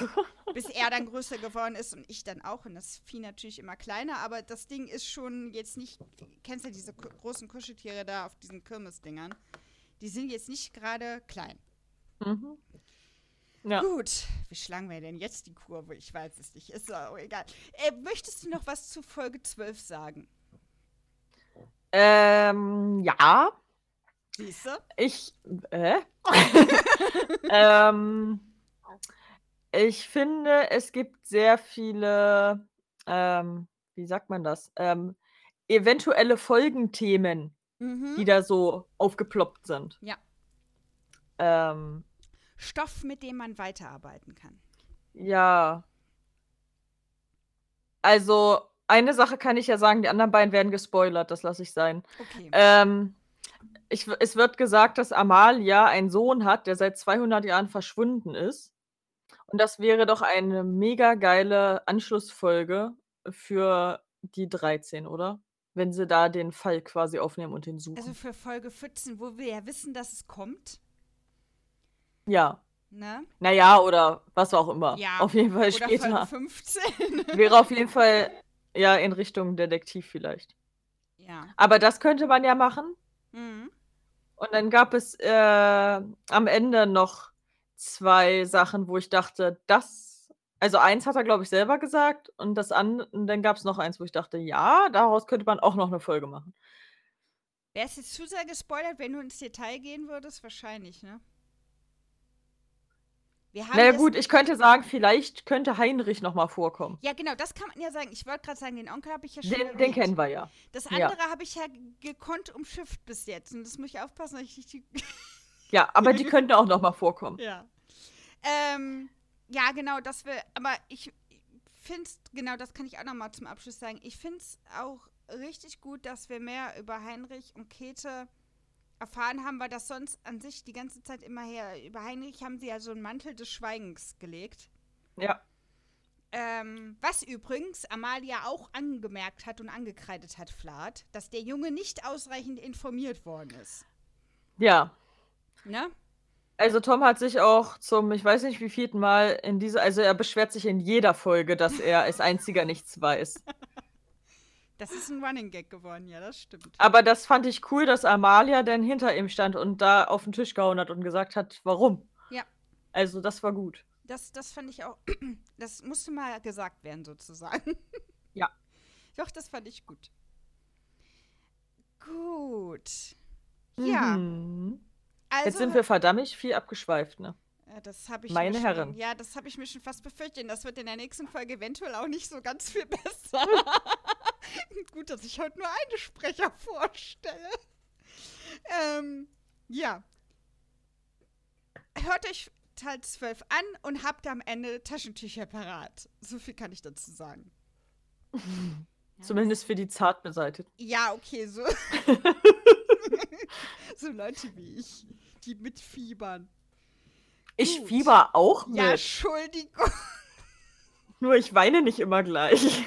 bis er dann größer geworden ist und ich dann auch. Und das Vieh natürlich immer kleiner, aber das Ding ist schon jetzt nicht, kennst du diese großen Kuscheltiere da auf diesen Kirmesdingern? Die sind jetzt nicht gerade klein. Mhm. Ja. Gut, wie schlagen wir denn jetzt die Kurve? Ich weiß es nicht, ist auch egal. Äh, möchtest du noch was zu Folge 12 sagen? Ähm, ja. Siehst du? Ich, äh? (laughs) ähm, ich finde, es gibt sehr viele, ähm, wie sagt man das? Ähm, eventuelle Folgenthemen, mhm. die da so aufgeploppt sind. Ja. Ähm, Stoff, mit dem man weiterarbeiten kann. Ja. Also, eine Sache kann ich ja sagen, die anderen beiden werden gespoilert, das lasse ich sein. Okay. Ähm, ich, es wird gesagt, dass Amalia einen Sohn hat, der seit 200 Jahren verschwunden ist. Und das wäre doch eine mega geile Anschlussfolge für die 13, oder? Wenn sie da den Fall quasi aufnehmen und den suchen. Also für Folge 14, wo wir ja wissen, dass es kommt. Ja. Ne? Naja, oder was auch immer. Ja. Auf jeden Fall oder später. Folge 15. (laughs) Wäre auf jeden Fall ja in Richtung Detektiv vielleicht. Ja. Aber das könnte man ja machen. Mhm. Und dann gab es äh, am Ende noch zwei Sachen, wo ich dachte, das also eins hat er, glaube ich, selber gesagt und das an und dann gab's noch eins, wo ich dachte: „Ja, daraus könnte man auch noch 'ne Folge machen.“ Wäre es jetzt zu sehr gespoilert, wenn du ins Detail gehen würdest? Wahrscheinlich, ne? Wir haben Na ja, gut, ich könnte sagen, vielleicht könnte Heinrich noch mal vorkommen. Ja, genau, das kann man ja sagen. Ich wollte gerade sagen, den Onkel habe ich ja schon Den den kennen wir ja. Das andere Ja. habe ich ja gekonnt umschifft bis jetzt und das muss ich aufpassen, dass ich nicht die (laughs) Ja, aber die könnten auch noch mal vorkommen. Ja. Ähm, ja, genau, das will aber ich finde es genau, das kann ich auch noch mal zum Abschluss sagen. Ich finde es auch richtig gut, dass wir mehr über Heinrich und Käthe erfahren haben, weil das sonst an sich die ganze Zeit immer her. Über Heinrich haben sie ja so einen Mantel des Schweigens gelegt. Ja. Ähm, was übrigens Amalia auch angemerkt hat und angekreidet hat, Flat, dass der Junge nicht ausreichend informiert worden ist. Ja. Ne? Also Tom hat sich auch zum, ich weiß nicht wie vierten Mal in dieser, also er beschwert sich in jeder Folge, dass er als einziger nichts weiß. (laughs) Das ist ein Running Gag geworden, ja, das stimmt. Aber das fand ich cool, dass Amalia dann hinter ihm stand und da auf den Tisch gehauen hat und gesagt hat, warum. Ja. Also das war gut. Das, das fand ich auch, (clears throat) das musste mal gesagt werden, sozusagen. (laughs) Ja. Doch, das fand ich gut. Gut. Ja. Mhm. Also, Jetzt sind wir verdammt viel abgeschweift, ne? Das habe ich Meine mir Herren. Schon, ja, das habe ich mir schon fast befürchtet. Das wird in der nächsten Folge eventuell auch nicht so ganz viel (laughs) besser. (laughs) Gut, dass ich heute nur einen Sprecher (laughs) vorstelle. Ähm, ja. Hört euch Teil 12 an und habt am Ende Taschentücher parat. So viel kann ich dazu sagen. (laughs) Zumindest für die Zartbeseiteten. Ja, okay, so. so Leute wie ich, die mitfiebern. Ich Gut. fieber auch mit. Ja, Entschuldigung. Nur ich weine nicht immer gleich.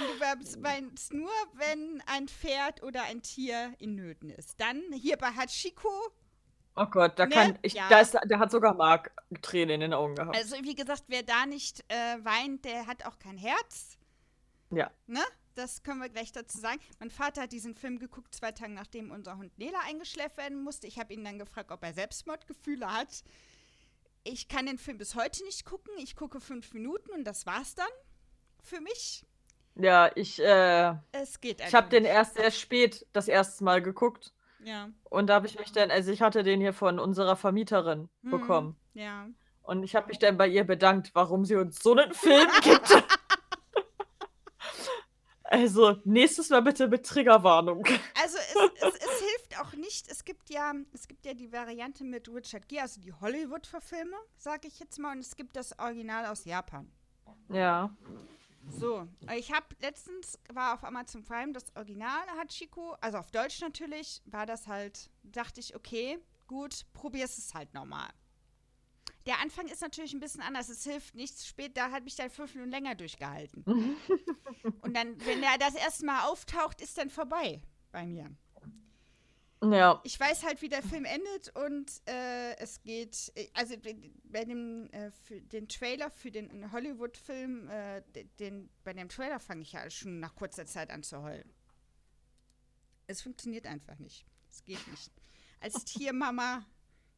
Nein, du weinst- weinst nur, wenn ein Pferd oder ein Tier in Nöten ist. Dann hier bei Hachiko, Oh Gott, da Ne? kann ich, Ja. da ist, der hat sogar Mark Tränen in den Augen gehabt. also wie gesagt, wer da nicht äh, weint, der hat auch kein Herz. ja. Ne? Das können wir gleich dazu sagen. Mein Vater hat diesen Film geguckt, zwei Tage nachdem unser Hund Nela eingeschläfert werden musste. Ich habe ihn dann gefragt, ob er Selbstmordgefühle hat. Ich kann den Film bis heute nicht gucken. Ich gucke fünf Minuten und das war's dann für mich. Ja, ich, äh, Es geht ich habe den erst sehr spät das erste Mal geguckt. Ja. Und da habe ich mich dann, also ich hatte den hier von unserer Vermieterin Hm, bekommen. Ja. Und ich habe mich dann bei ihr bedankt, warum sie uns so einen Film (laughs) gibt. also, nächstes Mal bitte mit Triggerwarnung. Also es, es, es hilft auch nicht. Es gibt ja, es gibt ja die Variante mit Richard Gere, also die Hollywood-Verfilme, sage ich jetzt mal, und es gibt das Original aus Japan. Ja. So, ich habe letztens war auf Amazon Prime das Original Hachiko, also auf Deutsch natürlich, war das halt, dachte ich, okay, gut, probier's es halt nochmal. Der Anfang ist natürlich ein bisschen anders. Es hilft nichts. Später hat mich dann fünf Minuten länger durchgehalten. (laughs) Und dann, wenn er das erste Mal auftaucht, ist dann vorbei bei mir. Ja. Ich weiß halt, wie der Film endet und äh, es geht, äh, also bei dem, äh, für den Trailer für den Hollywood-Film, äh, den, bei dem Trailer fange ich ja schon nach kurzer Zeit an zu heulen. Es funktioniert einfach nicht. Es geht nicht. Als (laughs) Tiermama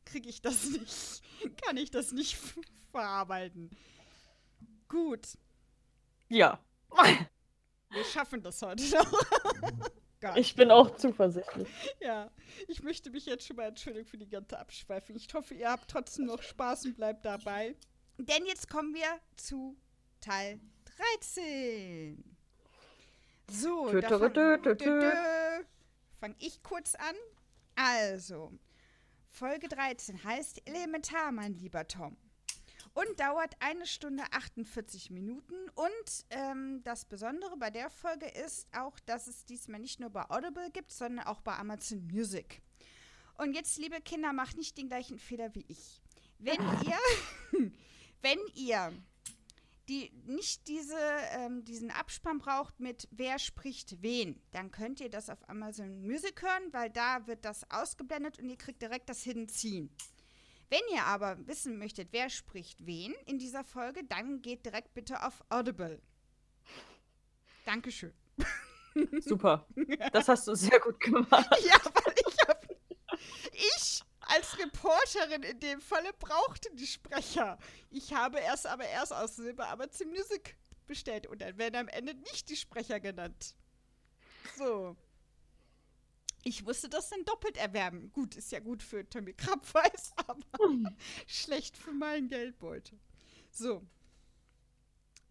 kriege ich das nicht, (laughs) kann ich das nicht verarbeiten. Gut, Ja. wir schaffen das heute noch. (laughs) Gott. Ich bin auch zuversichtlich. Ja, ich möchte mich jetzt schon mal entschuldigen für die ganze Abschweifung. Ich hoffe, ihr habt trotzdem noch Spaß und bleibt dabei. Denn jetzt kommen wir zu Teil 13. So, Tü, da tü, fang, tü, tü, dö, tü. dö, fang ich kurz an. Also, Folge 13 heißt Elementar, mein lieber Tom. Und dauert eine Stunde 48 Minuten. Und ähm, das Besondere bei der Folge ist auch, dass es diesmal nicht nur bei Audible gibt, sondern auch bei Amazon Music. Und jetzt, liebe Kinder, macht nicht den gleichen Fehler wie ich. Wenn (laughs) ihr, (laughs) wenn ihr die nicht diese, ähm, diesen Abspann braucht mit wer spricht wen, dann könnt ihr das auf Amazon Music hören, weil da wird das ausgeblendet und ihr kriegt direkt das Hidden Ziehen. Wenn ihr aber wissen möchtet, wer spricht wen in dieser Folge, dann geht direkt bitte auf Audible. Dankeschön. Super. Das hast du sehr gut gemacht. (laughs) Ja, weil ich hab, ich als Reporterin in dem Falle brauchte die Sprecher. Ich habe erst aber erst aus Silber aber zum Musik bestellt und dann werden am Ende nicht die Sprecher genannt. So. Ich musste das dann doppelt erwerben. Gut, ist ja gut für Tommy Krabbeis, (laughs) aber schlecht für meinen Geldbeutel. So.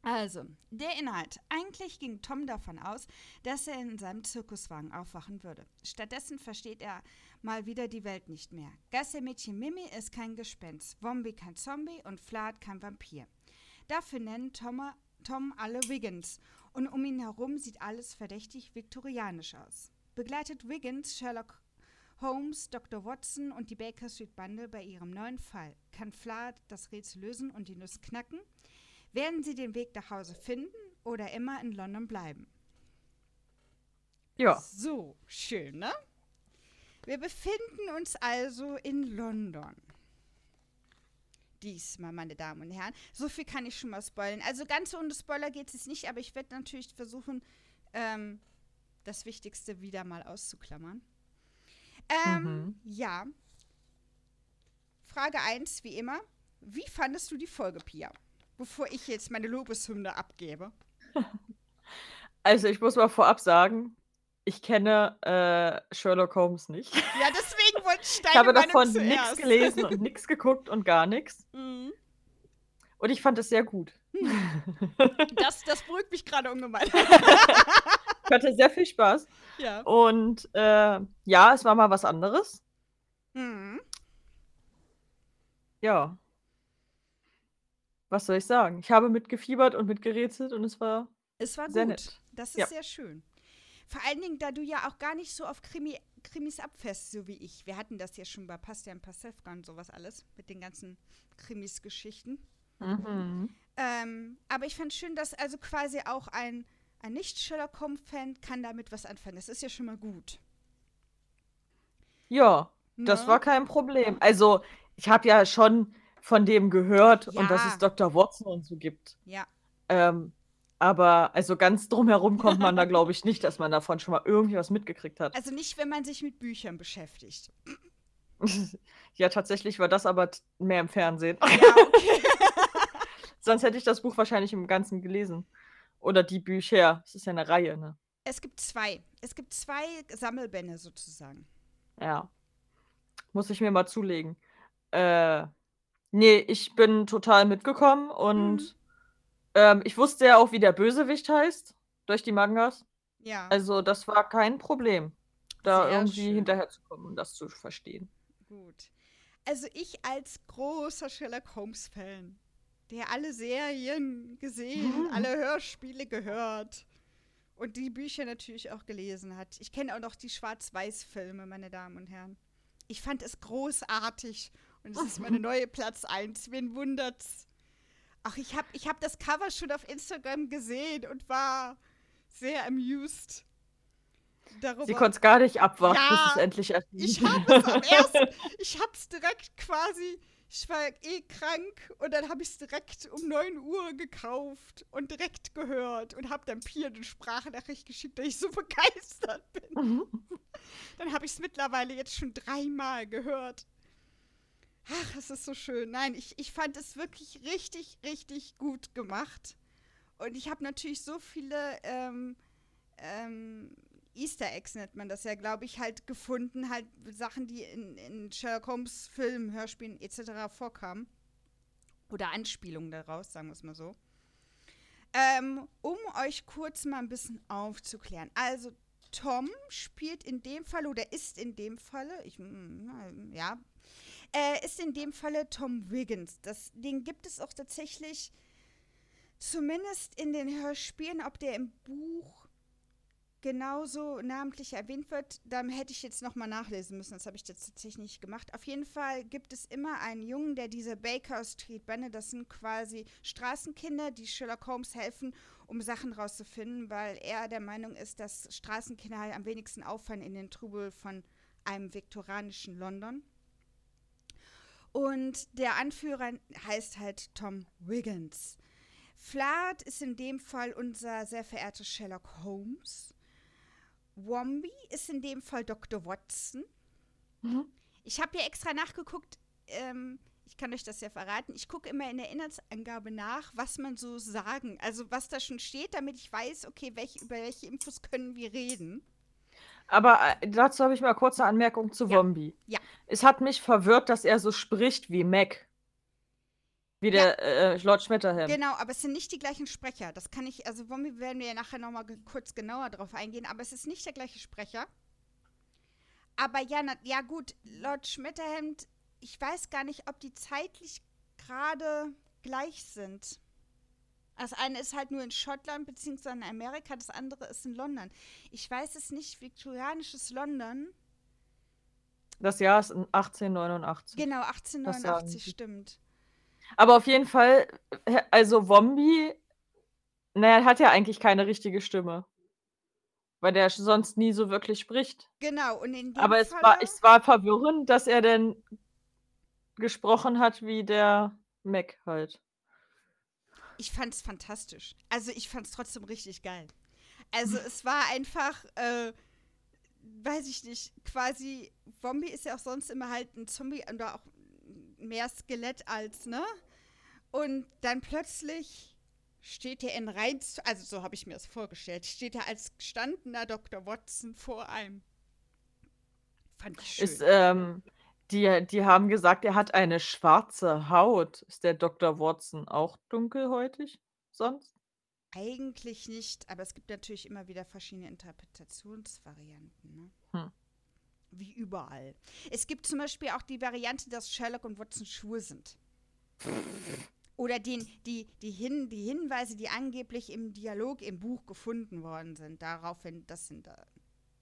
Also, der Inhalt. Eigentlich ging Tom davon aus, dass er in seinem Zirkuswagen aufwachen würde. Stattdessen versteht er mal wieder die Welt nicht mehr. Gassemädchen Mimi ist kein Gespenst, Wombi kein Zombie und Flat kein Vampir. Dafür nennen Tom, Tom alle Wiggins und um ihn herum sieht alles verdächtig viktorianisch aus. Begleitet Wiggins Sherlock Holmes, Dr. Watson und die Baker Street Bande bei ihrem neuen Fall. Kann Flat das Rätsel lösen und die Nuss knacken? Werden sie den Weg nach Hause finden oder immer in London bleiben? Ja. So, schön, ne? Wir befinden uns also in London. Diesmal, meine Damen und Herren. So viel kann ich schon mal spoilern. Also ganz ohne Spoiler geht es nicht, aber ich werde natürlich versuchen, ähm, das Wichtigste wieder mal auszuklammern. Ähm, mhm. ja. Frage 1, wie immer. Wie fandest du die Folge, Pia? bevor ich jetzt meine Lobeshymne abgebe? (laughs) Also, ich muss mal vorab sagen, ich kenne äh, Sherlock Holmes nicht. (laughs) Ja, deswegen wollte ich Ich habe davon nichts gelesen und nichts (laughs) geguckt und gar nichts. Mhm. Und ich fand es sehr gut. Das, das beruhigt mich gerade ungemein. Ich hatte sehr viel Spaß. (laughs) Ja. Und äh, ja, es war mal was anderes. Mhm. Ja was soll ich sagen? Ich habe mitgefiebert und mitgerätselt und es war, es war sehr gut. nett. Das ist ja. sehr schön. Vor allen Dingen, da du ja auch gar nicht so auf Krimi, Krimis abfährst, so wie ich. Wir hatten das ja schon bei Pastian Pasewka und sowas alles, mit den ganzen Krimis-Geschichten. Mhm. Ähm, aber ich fand schön, dass also quasi auch ein, ein Nicht-Sherlock Holmes-Fan kann damit was anfangen. Das ist ja schon mal gut. Ja, ne? das war kein Problem. Also, ich habe ja schon von dem gehört ja. und dass es Dr. Watson und so gibt. Ja. Ähm, aber also ganz drumherum kommt man da, (laughs) glaube ich, nicht, dass man davon schon mal irgendwie was mitgekriegt hat. Also nicht, wenn man sich mit Büchern beschäftigt. (laughs) ja, tatsächlich war das aber mehr im Fernsehen. Ja, okay. (laughs) Sonst hätte ich das Buch wahrscheinlich im Ganzen gelesen. Oder die Bücher. Es ist ja eine Reihe, ne? Es gibt zwei. Es gibt zwei Sammelbände sozusagen. Ja. Muss ich mir mal zulegen. Äh, Nee, ich bin total mitgekommen und mhm. ähm, ich wusste ja auch, wie der Bösewicht heißt, durch die Mangas. Ja. Also das war kein Problem, da Sehr irgendwie schön. hinterherzukommen und das zu verstehen. Gut. Also ich als großer Sherlock Holmes-Fan, der alle Serien gesehen, alle Hörspiele gehört und die Bücher natürlich auch gelesen hat. Ich kenne auch noch die Schwarz-Weiß-Filme, meine Damen und Herren. Ich fand es großartig und es ist meine (laughs) neue Platz 1. Wen wundert's? Ach, ich habe ich hab das Cover schon auf Instagram gesehen und war sehr amused. Darüber. Sie konnte es gar nicht abwarten, ja, bis es endlich erschien. Ich habe es am (laughs) ersten, ich habe es direkt quasi, ich war eh krank und dann habe ich es direkt um 9 Uhr gekauft und direkt gehört und habe dann Pia eine Sprachnachricht geschickt, dass ich so (laughs) begeistert bin. (laughs) Dann habe ich es mittlerweile jetzt schon dreimal gehört. Ach, es ist so schön. Nein, ich, ich fand es wirklich richtig, richtig gut gemacht. Und ich habe natürlich so viele ähm, ähm, Easter Eggs, nennt man das ja, glaube ich, halt gefunden. Halt Sachen, die in, in Sherlock Holmes Filmen, Hörspielen etc. vorkamen. Oder Anspielungen daraus, sagen wir es mal so. Ähm, um euch kurz mal ein bisschen aufzuklären. Also, Tom spielt in dem Fall oder ist in dem Falle, ich, mm, ja, äh, ist in dem Falle Tom Wiggins. Das, den gibt es auch tatsächlich, zumindest in den Hörspielen, ob der im Buch genauso namentlich erwähnt wird, da hätte ich jetzt nochmal nachlesen müssen. Das habe ich jetzt tatsächlich nicht gemacht. Auf jeden Fall gibt es immer einen Jungen, der diese Baker Street Bände, das sind quasi Straßenkinder, die Sherlock Holmes helfen, um Sachen rauszufinden, weil er der Meinung ist, dass Straßenkinder halt am wenigsten auffallen in den Trubel von einem viktorianischen London. Und der Anführer heißt halt Tom Wiggins. Flat ist in dem Fall unser sehr verehrter Sherlock Holmes. Wombi ist in dem Fall Dr. Watson. Mhm. Ich habe ja extra nachgeguckt, ähm, ich kann euch das ja verraten, ich gucke immer in der Inhaltsangabe nach, was man so sagen, also was da schon steht, damit ich weiß, okay, welche, über welche Infos können wir reden. Aber äh, dazu habe ich mal kurze Anmerkung zu ja. Wombi. Ja. Es hat mich verwirrt, dass er so spricht wie Mac. Wie der ja. äh, Lord Schmetterham. Genau, aber es sind nicht die gleichen Sprecher. Das kann ich, also Wombi werden wir ja nachher nochmal kurz genauer drauf eingehen, aber es ist nicht der gleiche Sprecher. Aber ja, na, ja gut, Lord Schmetterhand ich weiß gar nicht, ob die zeitlich gerade gleich sind. Das eine ist halt nur in Schottland bzw. in Amerika, das andere ist in London. Ich weiß es nicht, viktorianisches London. Das Jahr ist 1889. Genau, 1889 stimmt. Aber auf jeden Fall, also Wombi, naja, hat ja eigentlich keine richtige Stimme. Weil der sonst nie so wirklich spricht. Genau, und in dem Aber es war, es war verwirrend, dass er denn gesprochen hat wie der Mac halt. Ich fand es fantastisch. Also ich fand es trotzdem richtig geil. Also es war einfach, äh, weiß ich nicht, quasi, Zombie ist ja auch sonst immer halt ein Zombie oder auch mehr Skelett als, ne? Und dann plötzlich steht er in Reiz, also so habe ich mir das vorgestellt, steht er als gestandener Dr. Watson vor einem. Fand ich schön. Ist, ähm, die die haben gesagt, er hat eine schwarze Haut. Ist der Dr. Watson auch dunkelhäutig sonst? Eigentlich nicht, aber es gibt natürlich immer wieder verschiedene Interpretationsvarianten, ne? Hm. Wie überall. Es gibt zum Beispiel auch die Variante, dass Sherlock und Watson schwul sind. Oder den, die, die, Hin, die Hinweise, die angeblich im Dialog im Buch gefunden worden sind, daraufhin, das sind da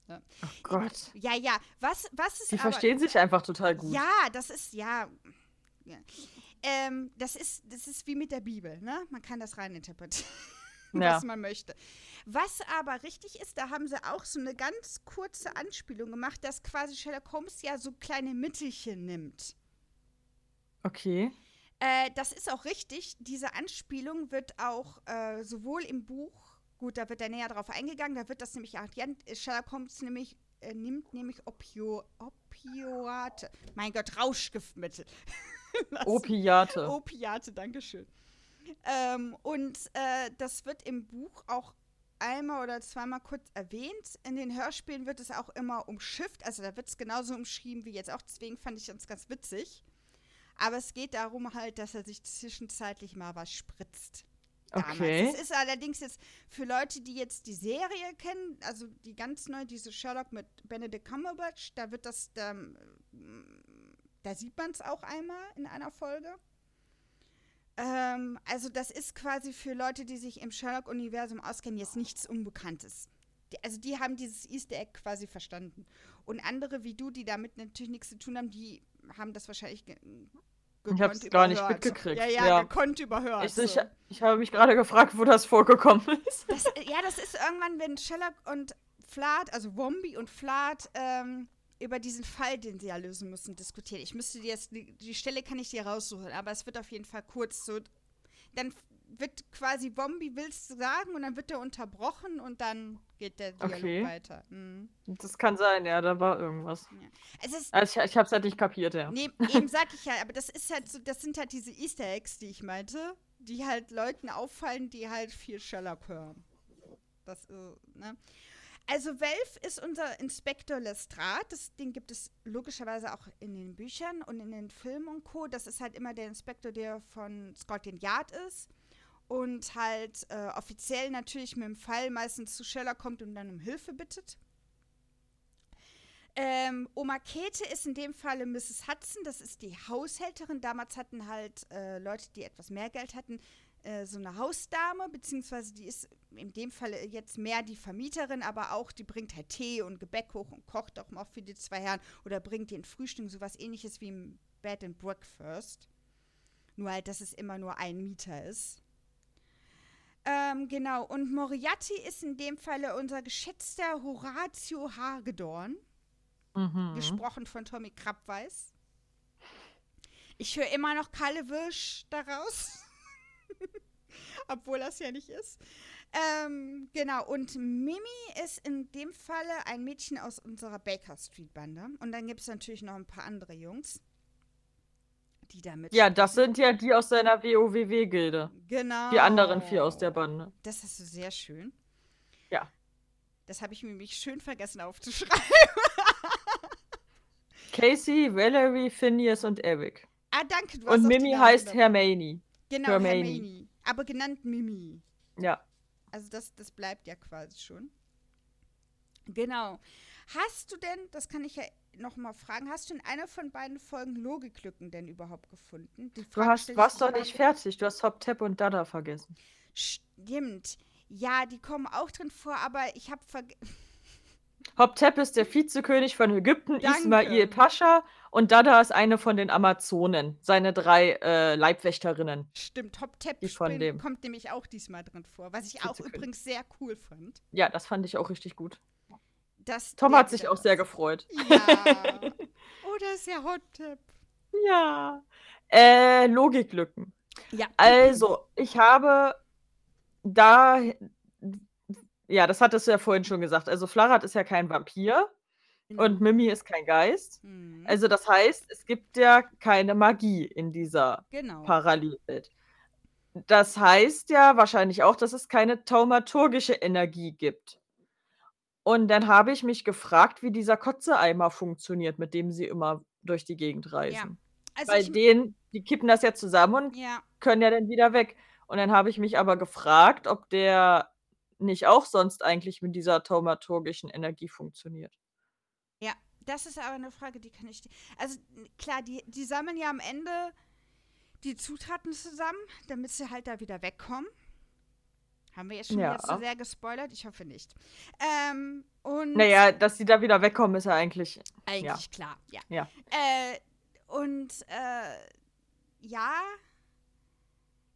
ja. Oh Gott. Ja, ja. Was, was ist Die aber, verstehen sich einfach total gut. Ja, das ist, ja. ja. Ähm, das, ist, das ist wie mit der Bibel, ne? Man kann das reininterpretieren, (laughs) ja. was man möchte. Was aber richtig ist, da haben sie auch so eine ganz kurze Anspielung gemacht, dass quasi Sherlock Holmes ja so kleine Mittelchen nimmt. Okay. Äh, das ist auch richtig. Diese Anspielung wird auch äh, sowohl im Buch Gut, da wird er näher drauf eingegangen. Da wird das nämlich erklärt. Sherlock Holmes nämlich, äh, nimmt nämlich Opio, Opioate. Mein Gott, Rauschgiftmittel. (laughs) Opiate. Opiate, Dankeschön. Ähm, und äh, das wird im Buch auch einmal oder zweimal kurz erwähnt. In den Hörspielen wird es auch immer umschifft. Also da wird es genauso umschrieben wie jetzt auch. Deswegen fand ich das ganz witzig. Aber es geht darum halt, dass er sich zwischenzeitlich mal was spritzt damals. Okay. Das ist allerdings jetzt für Leute, die jetzt die Serie kennen, also die ganz neu, diese Sherlock mit Benedict Cumberbatch, da wird das, da, da sieht man es auch einmal in einer Folge. Ähm, also das ist quasi für Leute, die sich im Sherlock-Universum auskennen, jetzt nichts Unbekanntes. Die, also die haben dieses Easter Egg quasi verstanden. Und andere wie du, die damit natürlich nichts zu tun haben, die haben das wahrscheinlich ich habe es gar nicht mitgekriegt. Ja, ja, ja. gekonnt überhört. Ich, ich, ich habe mich gerade gefragt, wo das vorgekommen ist. Das, ja, das ist irgendwann, wenn Sherlock und Flat, also Wombi und Flat, ähm, über diesen Fall, den sie ja lösen müssen, diskutieren. Ich müsste dir jetzt, die, die Stelle kann ich dir raussuchen, aber es wird auf jeden Fall kurz so. Dann wird quasi Bombi willst du sagen und dann wird er unterbrochen und dann geht der Dialog okay. weiter. Mhm. Das kann sein, ja, da war irgendwas. Ja. Es ist, also ich, ich hab's halt nicht kapiert, ja. Nee, eben sag ich ja, aber das ist halt so, das sind halt diese Easter Eggs, die ich meinte, die halt Leuten auffallen, die halt viel Sherlock hören. Das, äh, ne? Also Welf ist unser Inspektor Lestrade. Das Ding gibt es logischerweise auch in den Büchern und in den Filmen und Co. Das ist halt immer der Inspektor, der von Scotland Yard ist und halt äh, offiziell natürlich mit dem Fall meistens zu Scheller kommt und dann um Hilfe bittet. Ähm, Oma Käthe ist in dem Falle Mrs. Hudson, das ist die Haushälterin. Damals hatten halt äh, Leute, die etwas mehr Geld hatten, äh, so eine Hausdame, beziehungsweise die ist in dem Falle jetzt mehr die Vermieterin, aber auch die bringt halt Tee und Gebäck hoch und kocht auch mal für die zwei Herren oder bringt den Frühstück, sowas ähnliches wie im Bed and Breakfast. Nur halt, dass es immer nur ein Mieter ist. Ähm, genau, und Moriarty ist in dem Falle unser geschätzter Horatio Hagedorn, mhm. gesprochen von Tommy Ich höre immer noch Kalle Wirsch daraus. (laughs) Obwohl das ja nicht ist. Ähm, genau, und Mimi ist in dem Falle ein Mädchen aus unserer Baker Street Bande. Und dann gibt es natürlich noch ein paar andere Jungs, die da mit. Ja, das sind ja die aus seiner WoWW-Gilde. Genau. Die anderen vier aus der Bande. Das ist sehr schön. Ja. Das habe ich mir nämlich schön vergessen aufzuschreiben. (laughs) Casey, Valerie, Phineas und Eric. Ah, danke. Du und Mimi heißt Hermione. Genau, Hermione. Hermione. Aber genannt Mimi. Ja. Also das, das bleibt ja quasi schon. Genau. Hast du denn, das kann ich ja noch mal fragen, hast du in einer von beiden Folgen Logiklücken denn überhaupt gefunden? du hast, warst doch nicht fertig. Du hast Hop, Tap und Dada vergessen. Stimmt. Ja, die kommen auch drin vor, aber ich habe vergessen. Hoptep ist der Vizekönig von Ägypten, Danke. Ismail Pascha und Dada ist eine von den Amazonen, seine drei äh, Leibwächterinnen. Stimmt, Hoptep kommt nämlich auch diesmal drin vor, was ich auch übrigens sehr cool fand. Ja, das fand ich auch richtig gut. Das Tom hat sich auch sehr gefreut. Ja. (laughs) oh, das ist ja Hoptep. Ja. Äh, Logiklücken. Ja. Also, ich habe da ja, das hattest du ja vorhin schon gesagt. Also Flarat ist ja kein Vampir genau. und Mimi ist kein Geist. Mhm. Also das heißt, es gibt ja keine Magie in dieser genau. Parallelwelt. Das heißt ja wahrscheinlich auch, dass es keine taumaturgische Energie gibt. Und dann habe ich mich gefragt, wie dieser Kotzeeimer funktioniert, mit dem sie immer durch die Gegend reisen. Ja. Also Bei denen, die kippen das ja zusammen und ja. können ja dann wieder weg. Und dann habe ich mich aber gefragt, ob der nicht auch sonst eigentlich mit dieser taumaturgischen Energie funktioniert. Ja, das ist aber eine Frage, die kann ich. Also klar, die, die sammeln ja am Ende die Zutaten zusammen, damit sie halt da wieder wegkommen. Haben wir jetzt schon ja. jetzt so sehr gespoilert? Ich hoffe nicht. Ähm, und naja, dass sie da wieder wegkommen, ist ja eigentlich. Eigentlich ja. klar, ja. ja. Äh, und äh, ja,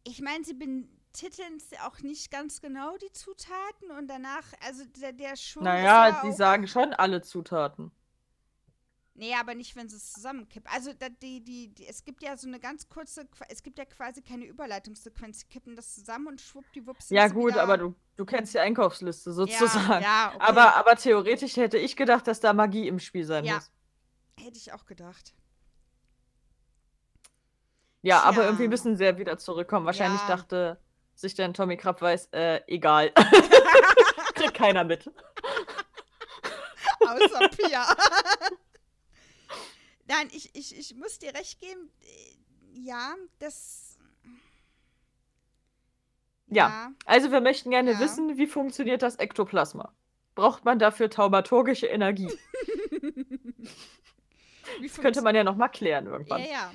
ich meine, sie bin titeln auch nicht ganz genau die Zutaten und danach, also der, der schon. Naja, ja die sagen schon alle Zutaten. Nee, aber nicht, wenn sie es zusammenkippen. Also die, die, die, es gibt ja so eine ganz kurze, es gibt ja quasi keine Überleitungssequenz. Sie kippen das zusammen und schwuppdiwupps. Ja gut, aber du, du kennst die Einkaufsliste sozusagen. Ja, ja okay. aber, aber theoretisch hätte ich gedacht, dass da Magie im Spiel sein ja. muss. Hätte ich auch gedacht. Ja, Tja. aber irgendwie müssen sie ja wieder zurückkommen. Wahrscheinlich ja. dachte sich dann Tommy Krapp weiß, äh, egal. (laughs) Kriegt keiner mit. Außer Pia. (laughs) Nein, ich, ich, ich muss dir recht geben. Ja, das. Ja, ja. also wir möchten gerne ja. wissen, wie funktioniert das Ektoplasma? Braucht man dafür taumaturgische Energie? (laughs) das könnte man ja noch mal klären irgendwann. Ja, ja.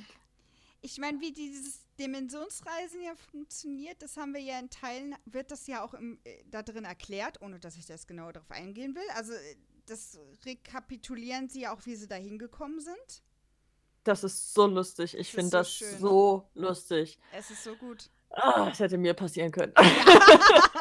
Ich meine, wie dieses Dimensionsreisen ja funktioniert, das haben wir ja in Teilen, wird das ja auch im, äh, da drin erklärt, ohne dass ich das genau darauf eingehen will. Also äh, das rekapitulieren sie ja auch, wie sie da hingekommen sind. Das ist so lustig. Ich finde so das so lustig. Es ist so gut. Ah, das hätte mir passieren können. Ja. (laughs) (laughs)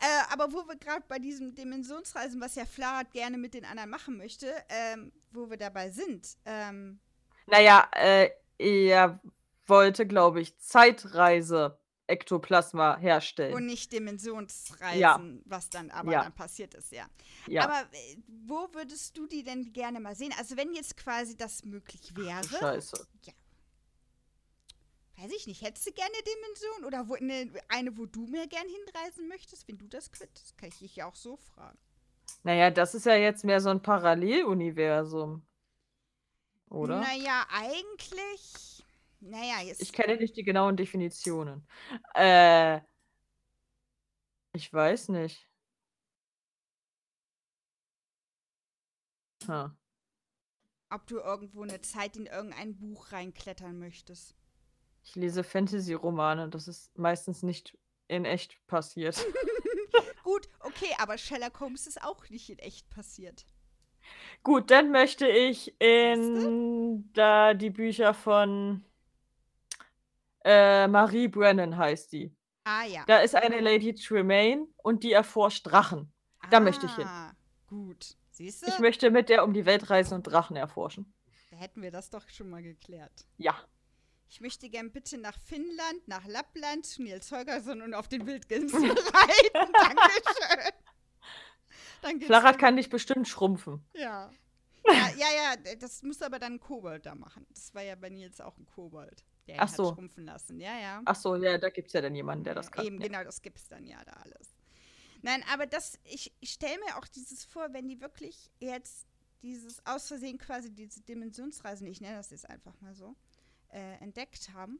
äh, aber wo wir gerade bei diesem Dimensionsreisen, was ja Flarat gerne mit den anderen machen möchte, ähm, wo wir dabei sind. Ähm, naja, äh, er wollte, glaube ich, Zeitreise Ektoplasma herstellen. Und nicht Dimensionsreisen, ja. was dann aber ja. dann passiert ist, ja. ja. Aber äh, wo würdest du die denn gerne mal sehen? Also wenn jetzt quasi das möglich wäre. Ach, scheiße. Ja. Weiß ich nicht, hättest du gerne Dimension oder wo, eine, eine, wo du mehr gern hinreisen möchtest, wenn du das könntest? Kann ich dich ja auch so fragen. Naja, das ist ja jetzt mehr so ein Paralleluniversum. Oder? Naja, eigentlich naja, jetzt. Ich kenne nicht die genauen Definitionen. Äh. Ich weiß nicht. Huh. Ob du irgendwo eine Zeit in irgendein Buch reinklettern möchtest. Ich lese Fantasy-Romane, das ist meistens nicht in echt passiert. (laughs) Gut, okay, aber Sherlock Holmes ist auch nicht in echt passiert. Gut, dann möchte ich in da die Bücher von äh, Marie Brennan heißt die. Ah ja. Da ist eine Lady Tremaine und die erforscht Drachen. Da ah, möchte ich hin. Gut. Siehst du? Ich möchte mit der um die Welt reisen und Drachen erforschen. Da hätten wir das doch schon mal geklärt. Ja. ich möchte gern bitte nach Finnland, nach Lappland, zu Nils Holgersson und auf den Wildgänsen (laughs) reiten. Dankeschön. Flachat kann dich bestimmt schrumpfen. Ja. (laughs) Ja, ja, ja, das muss aber dann ein Kobold da machen. Das war ja bei Nils auch ein Kobold, der Ach so. hat schrumpfen lassen. Ja, ja. Ach so, ja, da gibt es ja dann jemanden, der das kann. Eben, ja. genau, das gibt es dann ja da alles. Nein, aber das, ich, ich stelle mir auch dieses vor, wenn die wirklich jetzt dieses aus Versehen quasi diese Dimensionsreisen, ich nenne das jetzt einfach mal so, äh, entdeckt haben,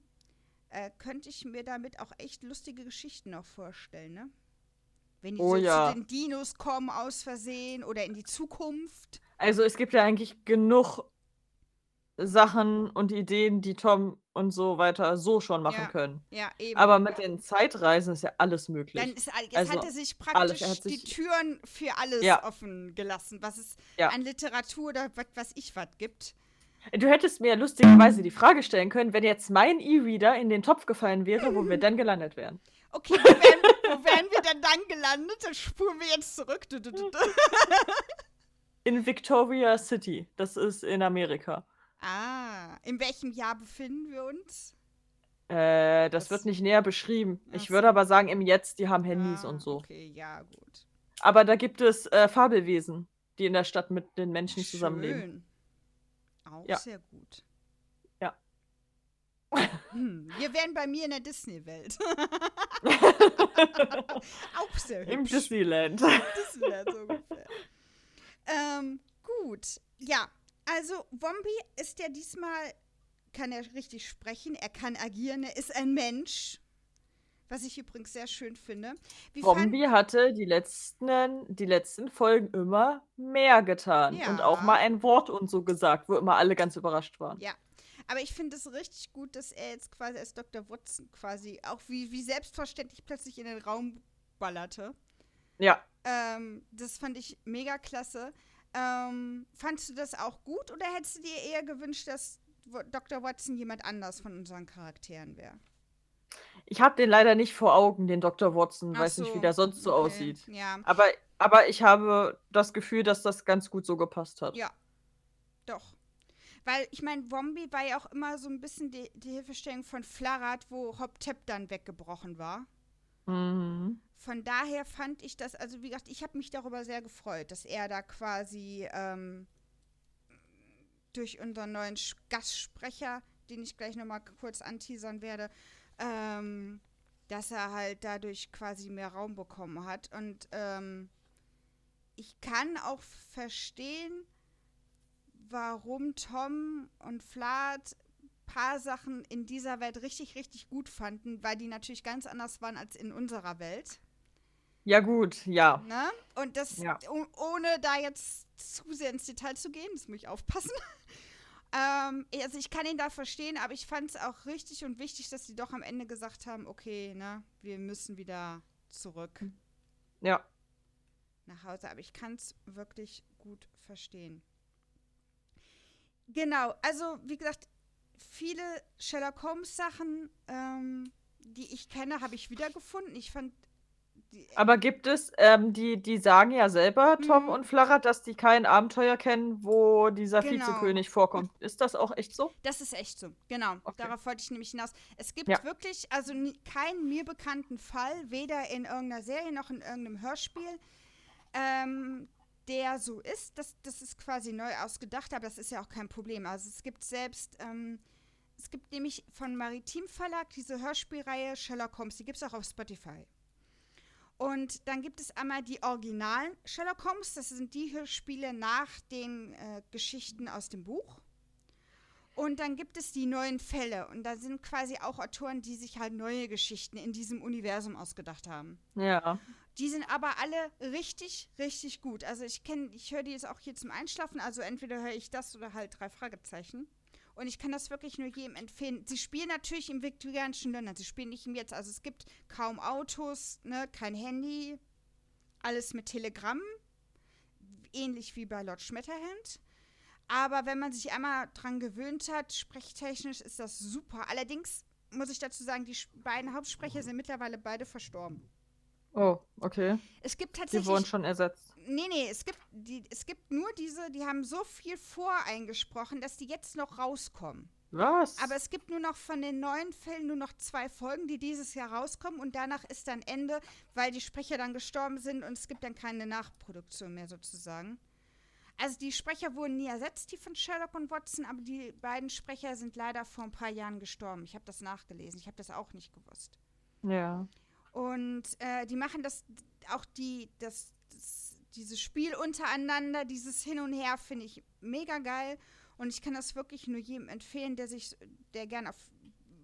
äh, könnte ich mir damit auch echt lustige Geschichten noch vorstellen, ne? Wenn die Oh so ja. zu den Dinos kommen aus Versehen oder in die Zukunft. Also es gibt ja eigentlich genug Sachen und Ideen, die Tom und so weiter so schon machen Ja. können. Ja, eben. Aber mit den Zeitreisen ist ja alles möglich. Dann ist, jetzt Also, hat er sich praktisch Er hat die sich- Türen für alles Ja. offen gelassen, was es Ja. an Literatur oder was weiß ich was gibt. Du hättest mir lustigerweise die Frage stellen können, wenn jetzt mein E-Reader in den Topf gefallen wäre, wo wir (laughs) dann gelandet wären. Okay, wo wären, wo (laughs) wären wir denn dann gelandet? Dann spuren wir jetzt zurück. In Victoria City. Das ist in Amerika. Ah, in welchem Jahr befinden wir uns? Äh, das Das- wird nicht näher beschrieben. Ach Ich würde aber sagen, im Jetzt, die haben Handys ah, und so. Okay, ja, gut. Aber da gibt es äh, Fabelwesen, die in der Stadt mit den Menschen zusammenleben. Schön. Auch Ja. sehr gut. Ja. Hm, wir wären bei mir in der Disney-Welt. (laughs) Auch sehr hübsch. Im Disneyland. Wäre so ungefähr. Ähm, gut. Ja, also Wombi ist ja diesmal, kann er richtig sprechen, er kann agieren, er ist ein Mensch. Was ich übrigens sehr schön finde. Wie Zombie hatte die letzten, die letzten Folgen immer mehr getan. Und auch Ja. mal ein Wort und so gesagt, wo immer alle ganz überrascht waren. Ja. Aber ich finde es richtig gut, dass er jetzt quasi als Dr. Watson quasi auch wie, wie selbstverständlich plötzlich in den Raum ballerte. Ja. Ähm, das fand ich mega klasse. Ähm, fandst du das auch gut oder hättest du dir eher gewünscht, dass Dr. Watson jemand anders von unseren Charakteren wäre? Ich habe den leider nicht vor Augen, den Dr. Watson. Ach Weiß nicht, wie so, der sonst so okay. aussieht. Ja, Aber, aber ich habe das Gefühl, dass das ganz gut so gepasst hat. Ja. doch. Weil ich meine, Wombi war ja auch immer so ein bisschen die, die Hilfestellung von Flarat, wo Hop Tep dann weggebrochen war. Mhm. Von daher fand ich das, also wie gesagt, ich habe mich darüber sehr gefreut, dass er da quasi ähm, durch unseren neuen Gastsprecher, den ich gleich nochmal kurz anteasern werde, ähm, dass er halt dadurch quasi mehr Raum bekommen hat. Und ähm, ich kann auch verstehen, warum Tom und Flat paar Sachen in dieser Welt richtig, richtig gut fanden, weil die natürlich ganz anders waren als in unserer Welt. Ja, gut, ja. Ne? Und das, Ja. oh- ohne da jetzt zu sehr ins Detail zu gehen, das muss ich aufpassen. (laughs) ähm, also ich kann ihn da verstehen, aber ich fand es auch richtig und wichtig, dass sie doch am Ende gesagt haben, okay, ne, wir müssen wieder zurück Ja. nach Hause. Aber ich kann es wirklich gut verstehen. Genau, also wie gesagt, viele Sherlock Holmes Sachen, ähm, die ich kenne, habe ich wiedergefunden. Ich fand Aber gibt es, ähm, die, die sagen ja selber, Tom Mhm. und Flarat, dass die kein Abenteuer kennen, wo dieser Genau. Vizekönig vorkommt. Ist das auch echt so? Das ist echt so, genau. Okay. Darauf wollte ich nämlich hinaus. Es gibt Ja. wirklich, also keinen mir bekannten Fall, weder in irgendeiner Serie noch in irgendeinem Hörspiel, ähm, der so ist. Das, das ist quasi neu ausgedacht, aber das ist ja auch kein Problem. Also es gibt selbst, ähm, es gibt nämlich von Maritim Verlag diese Hörspielreihe Sherlock Holmes, die gibt es auch auf Spotify. Und dann gibt es einmal die originalen Sherlock Holmes, das sind die Hörspiele nach den äh, Geschichten aus dem Buch. Und dann gibt es die neuen Fälle. Und da sind quasi auch Autoren, die sich halt neue Geschichten in diesem Universum ausgedacht haben. Ja. Die sind aber alle richtig, richtig gut. Also ich kenne, ich höre die jetzt auch hier zum Einschlafen. Also entweder höre ich das oder halt drei Fragezeichen. Und ich kann das wirklich nur jedem empfehlen. Sie spielen natürlich im viktorianischen London. Sie spielen nicht im Jetzt. Also es gibt kaum Autos, ne, kein Handy, alles mit Telegramm. Ähnlich wie bei Lord Schmetterhand. Aber wenn man sich einmal dran gewöhnt hat, sprechtechnisch ist das super. Allerdings muss ich dazu sagen, die beiden Hauptsprecher sind mittlerweile beide verstorben. Oh, okay. Es gibt Die tatsächlich. wurden schon ersetzt. Nee, nee, es gibt, die, es gibt nur diese, die haben so viel voreingesprochen, dass die jetzt noch rauskommen. Was? Aber es gibt nur noch von den neuen Fällen nur noch zwei Folgen, die dieses Jahr rauskommen und danach ist dann Ende, weil die Sprecher dann gestorben sind und es gibt dann keine Nachproduktion mehr sozusagen. Also die Sprecher wurden nie ersetzt, die von Sherlock und Watson, aber die beiden Sprecher sind leider vor ein paar Jahren gestorben. Ich habe das nachgelesen, ich habe das auch nicht gewusst. Ja. Und äh, die machen das, auch die, das, das, dieses Spiel untereinander, dieses Hin und Her finde ich mega geil. Und ich kann das wirklich nur jedem empfehlen, der sich, der gerne auf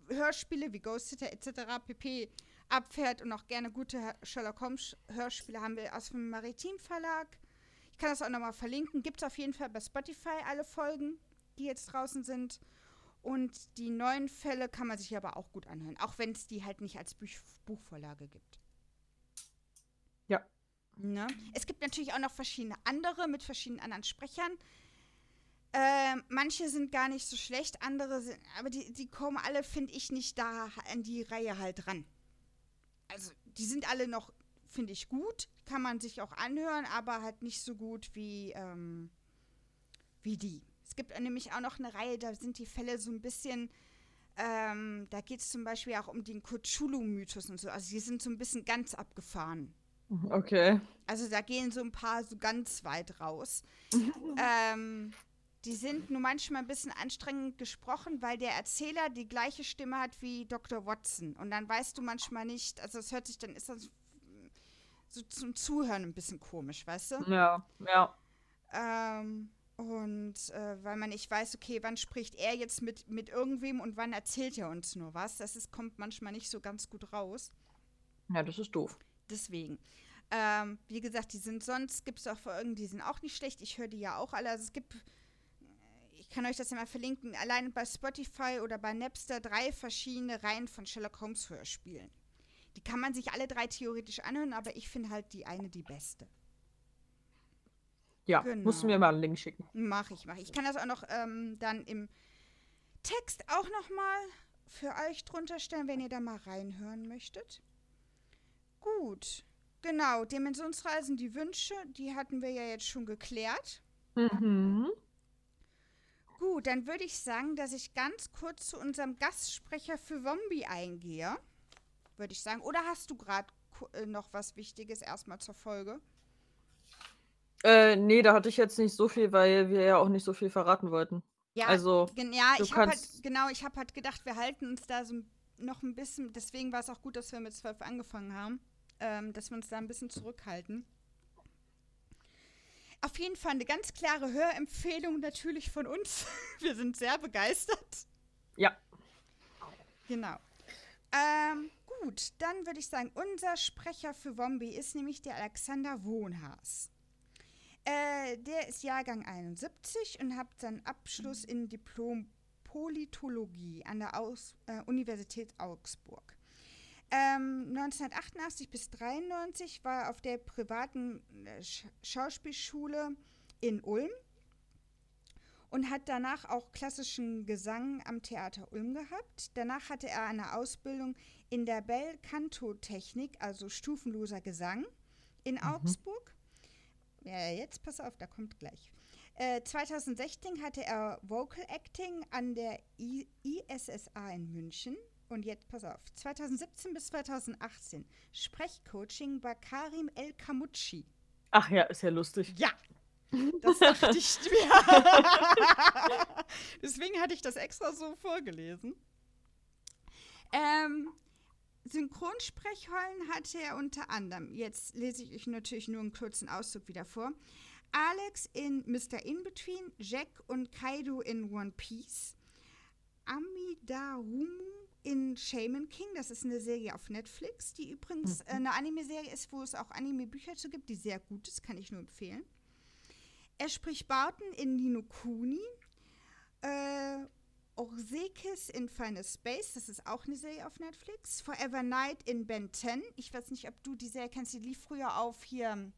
Hörspiele wie Ghost Sitter etc. pp. abfährt und auch gerne gute Sherlock Holmes Hörspiele haben wir aus dem Maritim Verlag. Ich kann das auch nochmal verlinken. Gibt es auf jeden Fall bei Spotify alle Folgen, die jetzt draußen sind. Und die neuen Fälle kann man sich aber auch gut anhören, auch wenn es die halt nicht als Buch Buchvorlage gibt. Ne? Es gibt natürlich auch noch verschiedene andere mit verschiedenen anderen Sprechern. Äh, manche sind gar nicht so schlecht, andere sind, aber die, die kommen alle, finde ich, nicht da an die Reihe halt ran. Also, die sind alle noch, finde ich, gut, kann man sich auch anhören, aber halt nicht so gut wie, ähm, wie die. Es gibt nämlich auch noch eine Reihe, da sind die Fälle so ein bisschen, ähm, da geht es zum Beispiel auch um den Cthulhu-Mythos und so. Also, die sind so ein bisschen ganz abgefahren. (laughs) Okay. Also, da gehen so ein paar so ganz weit raus. (laughs) ähm, die sind nur manchmal ein bisschen anstrengend gesprochen, weil der Erzähler die gleiche Stimme hat wie Dr. Watson. Und dann weißt du manchmal nicht, also es hört sich, dann ist das so zum Zuhören ein bisschen komisch, weißt du? Ja, ja. Ähm, und äh, weil man nicht weiß, okay, wann spricht er jetzt mit, mit irgendwem und wann erzählt er uns nur was. Das ist, kommt manchmal nicht so ganz gut raus. Ja, das ist doof. Deswegen. Ähm, wie gesagt, die sind sonst, gibt es auch Folgen, die sind auch nicht schlecht. Ich höre die ja auch alle. Also es gibt ich kann euch das ja mal verlinken, allein bei Spotify oder bei Napster drei verschiedene Reihen von Sherlock Holmes Hörspielen. Die kann man sich alle drei theoretisch anhören, aber ich finde halt die eine die beste. Ja, genau. musst du mir mal einen Link schicken. Mach ich, mach ich. Ich kann das auch noch ähm, dann im Text auch noch mal für euch drunter stellen, wenn ihr da mal reinhören möchtet. Gut, genau. Dimensionsreisen, die Wünsche, die hatten wir ja jetzt schon geklärt. Mhm. Gut, dann würde ich sagen, dass ich ganz kurz zu unserem Gastsprecher für Zombie eingehe. Würde ich sagen. Oder hast du gerade äh, noch was Wichtiges erstmal zur Folge? Äh, nee, da hatte ich jetzt nicht so viel, weil wir ja auch nicht so viel verraten wollten. Ja, also, ja ich habe halt, genau, ich habe halt gedacht, wir halten uns da so noch ein bisschen, deswegen war es auch gut, dass wir mit zwölf angefangen haben, ähm, dass wir uns da ein bisschen zurückhalten. Auf jeden Fall eine ganz klare Hörempfehlung natürlich von uns. (laughs) Wir sind sehr begeistert. Ja. Genau. Ähm, gut, dann würde ich sagen, unser Sprecher für Wombi ist nämlich der Alexander Wohnhaas. Äh, der ist Jahrgang 71 und hat seinen Abschluss in Diplom Politologie an der Aus äh, Universität Augsburg. Ähm, 1988 bis 1993 war er auf der privaten äh, Sch Schauspielschule in Ulm und hat danach auch klassischen Gesang am Theater Ulm gehabt. Danach hatte er eine Ausbildung in der Bell Canto Technik, also stufenloser Gesang in mhm. Augsburg. Ja, jetzt pass auf, da kommt gleich. Äh, 2016 hatte er Vocal Acting an der I ISSA in München und jetzt pass auf, 2017 bis 2018 Sprechcoaching bei Karim El Kamucci. Ach ja, ist ja lustig. Ja, (laughs) das dachte ich mir. (laughs) Deswegen hatte ich das extra so vorgelesen. Ähm, Synchronsprechrollen hatte er unter anderem, jetzt lese ich euch natürlich nur einen kurzen Auszug wieder vor, Alex in Mr. Inbetween, Jack und Kaido in One Piece, Amidarumu in Shaman King. Das ist eine Serie auf Netflix, die übrigens mhm. äh, eine Anime-Serie ist, wo es auch Anime-Bücher zu gibt, die sehr gut ist, kann ich nur empfehlen. Er spricht Barton in Nino Kuni. Äh, Orsekis in Final Space, das ist auch eine Serie auf Netflix. Forever Night in Ben 10. Ich weiß nicht, ob du die Serie kennst, die lief früher auf hier